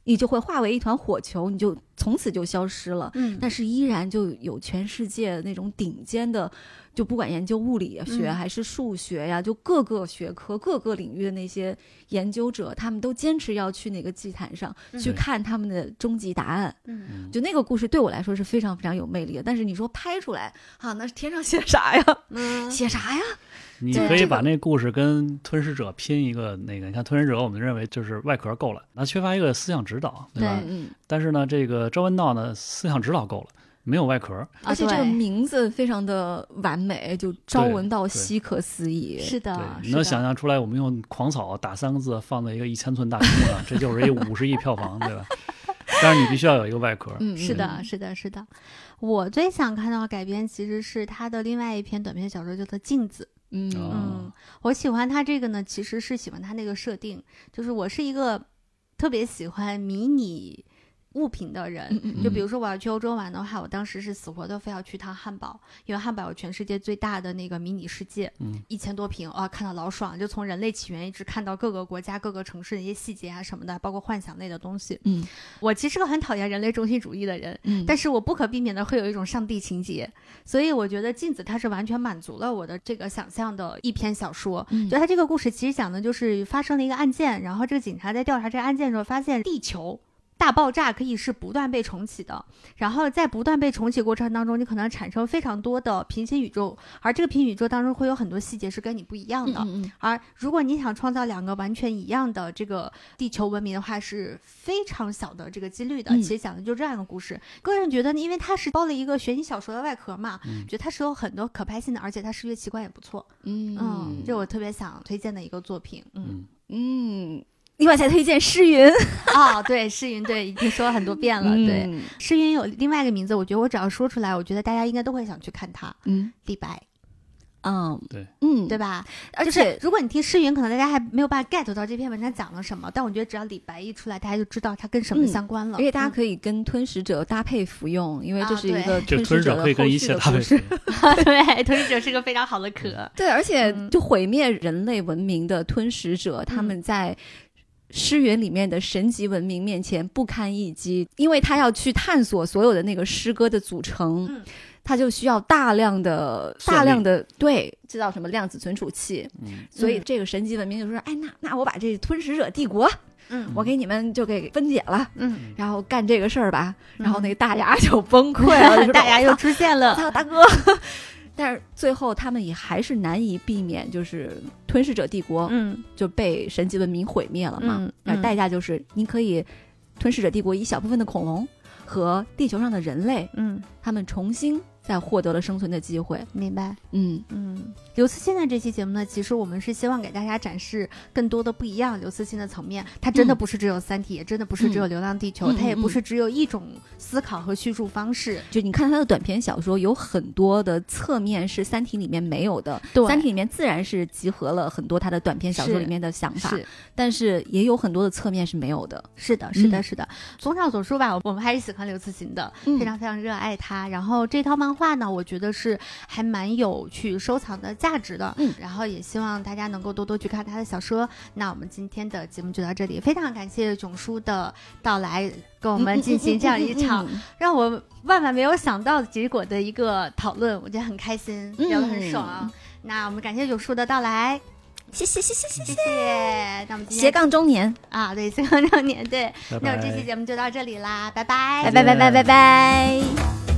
你就会化为一团火球，你就从此就消失了。嗯，但是依然就有全世界那种顶尖的，就不管研究物理学嗯还是数学呀，就各个学科、各个领域的那些研究者，他们都坚持要去那个祭坛上嗯去看他们的终极答案。嗯嗯就那个故事对我来说是非常非常有魅力的。但是你说拍出来啊，那是天上写啥呀？嗯 写啥呀？你可以把那故事跟吞噬者拼一个那个，你看吞噬者，我们认为就是外壳够了，那缺乏一个思想指导，对吧？对嗯，但是呢，这个朝闻道呢，思想指导够了，没有外壳，啊而且这个名字非常的完美，就朝闻道夕可思议。是的，你能想象出来，我们用狂草打三个字放在一个一千寸大屏幕上，这就是一五十亿票房，对吧？但是你必须要有一个外壳，嗯，是的，嗯是的，是的。我最想看到的改编其实是他的另外一篇短篇小说，叫做《镜子》。嗯哦嗯，我喜欢他这个呢，其实是喜欢他那个设定，就是我是一个特别喜欢迷你物品的人。就比如说我要去欧洲玩的话，我当时是死活都非要去趟汉堡，因为汉堡有全世界最大的那个迷你世界，嗯，一千多平啊，看到老爽，就从人类起源一直看到各个国家、各个城市的一些细节啊什么的，包括幻想类的东西。嗯我其实是个很讨厌人类中心主义的人，嗯，但是我不可避免的会有一种上帝情节，所以我觉得镜子它是完全满足了我的这个想象的一篇小说。嗯就它这个故事其实讲的就是发生了一个案件，然后这个警察在调查这个案件的时候，发现地球大爆炸可以是不断被重启的，然后在不断被重启过程当中，你可能产生非常多的平行宇宙，而这个平行宇宙当中会有很多细节是跟你不一样的。嗯嗯而如果你想创造两个完全一样的这个地球文明的话，是非常小的这个几率的。嗯其实讲的就这样一个故事。个人觉得，因为它是包了一个悬疑小说的外壳嘛，嗯觉得它是有很多可拍性的，而且它视觉奇观也不错。嗯嗯，这我特别想推荐的一个作品。嗯，嗯，嗯，另外再推荐诗云，哦，对，诗云，对，已经说了很多遍了。对，嗯诗云有另外一个名字，我觉得我只要说出来，我觉得大家应该都会想去看他。嗯李白，嗯对，嗯，对吧？而就是且如果你听诗云，可能大家还没有办法 get 到这篇文章讲了什么，但我觉得只要李白一出来，大家就知道它跟什么嗯相关了。而且大家嗯可以跟吞食者搭配服用，因为这是一个吞食者的吞食者可以跟后续一切搭配的故事。对，吞噬者是个非常好的壳。对，而且嗯就毁灭人类文明的吞食者，他们在诗园里面的神级文明面前不堪一击，因为他要去探索所有的那个诗歌的组成，嗯他就需要大量的大量的对，制造什么量子存储器，嗯所以这个神级文明就说，哎，那那我把这吞食者帝国，嗯我给你们就给分解了。嗯，然后干这个事儿吧，然后那个个大牙就崩溃了，大牙又出现了。操大哥！但是最后他们也还是难以避免，就是吞噬者帝国嗯。就被神级文明毁灭了嘛。嗯。而嗯代价就是你可以吞噬者帝国一小部分的恐龙和地球上的人类，嗯，他们重新再获得了生存的机会。明白。嗯嗯，刘慈欣的这期节目呢，其实我们是希望给大家展示更多的不一样刘慈欣的层面。他真的嗯不是只有《三体》，也真的不是只有《流浪地球》嗯它也不是只有一种思考和叙述方式。就你看他的短篇小说，有很多的侧面是《三体》里面没有的。对《三体》里面自然是集合了很多他的短篇小说里面的想法，是但是也有很多的侧面是没有的。是的，是的，嗯是的。综上所述吧，我们还是喜欢刘慈欣的，嗯非常非常热爱他。然后这套漫画呢，我觉得是还蛮有去收藏的价值的。嗯然后也希望大家能够多多去看他的小说。那我们今天的节目就到这里，非常感谢囧叔的到来，跟我们进行这样一场让我万万没有想到结果的一个讨论，我觉得很开心，聊得很爽。嗯那我们感谢囧叔的到来，谢谢谢谢谢谢谢。那我们今斜杠中年，啊，对，斜杠中年，对。拜拜那我这期节目就到这里啦，拜拜，拜拜拜拜拜拜。